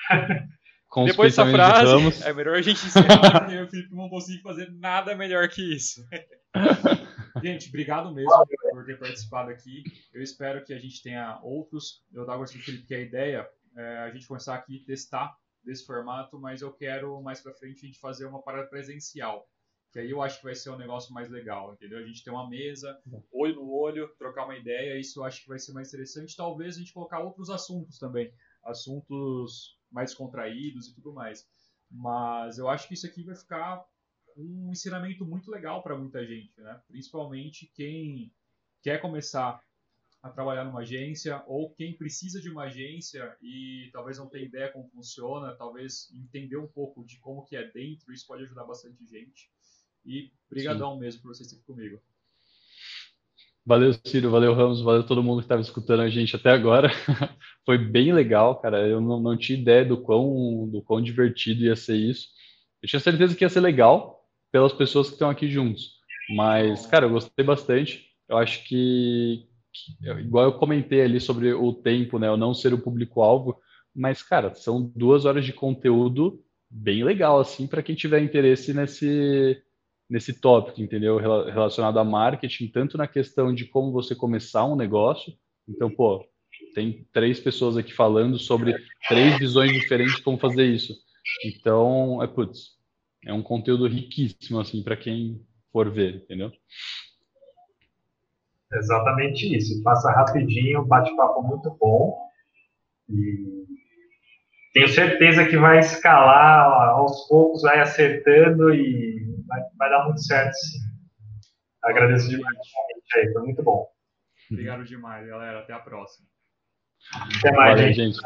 com Depois dessa frase, é melhor a gente encerrar, porque o Felipe não conseguir fazer nada melhor que isso. gente, obrigado mesmo por ter participado aqui. Eu espero que a gente tenha outros. Eu estava gostando do Felipe que a ideia é a gente começar aqui testar desse formato, mas eu quero mais para frente a gente fazer uma parada presencial. Que aí eu acho que vai ser um negócio mais legal, entendeu? A gente ter uma mesa, olho no olho, trocar uma ideia, isso eu acho que vai ser mais interessante. Talvez a gente colocar outros assuntos também, assuntos mais contraídos e tudo mais. Mas eu acho que isso aqui vai ficar um ensinamento muito legal para muita gente, né? Principalmente quem quer começar a trabalhar numa agência ou quem precisa de uma agência e talvez não tenha ideia como funciona, talvez entender um pouco de como que é dentro, isso pode ajudar bastante gente. E brigadão mesmo por vocês estarem comigo. Valeu, Ciro, valeu, Ramos, valeu todo mundo que estava escutando a gente até agora. Foi bem legal, cara. Eu não, não tinha ideia do quão, do quão divertido ia ser isso. Eu tinha certeza que ia ser legal pelas pessoas que estão aqui juntos. Mas, cara, eu gostei bastante. Eu acho que, que, igual eu comentei ali sobre o tempo, né? Eu não ser o público-alvo. Mas, cara, são duas horas de conteúdo bem legal, assim, para quem tiver interesse nesse, nesse tópico, entendeu? Relacionado a marketing, tanto na questão de como você começar um negócio. Então, pô, tem três pessoas aqui falando sobre três visões diferentes de como fazer isso. Então, é putz, é um conteúdo riquíssimo assim para quem for ver, entendeu? Exatamente isso. Passa rapidinho, bate-papo muito bom. E tenho certeza que vai escalar aos poucos, vai acertando e vai, vai dar muito certo, sim. Agradeço demais. Foi muito bom. Obrigado demais, galera. Até a próxima. Até mais, Valeu, gente. gente.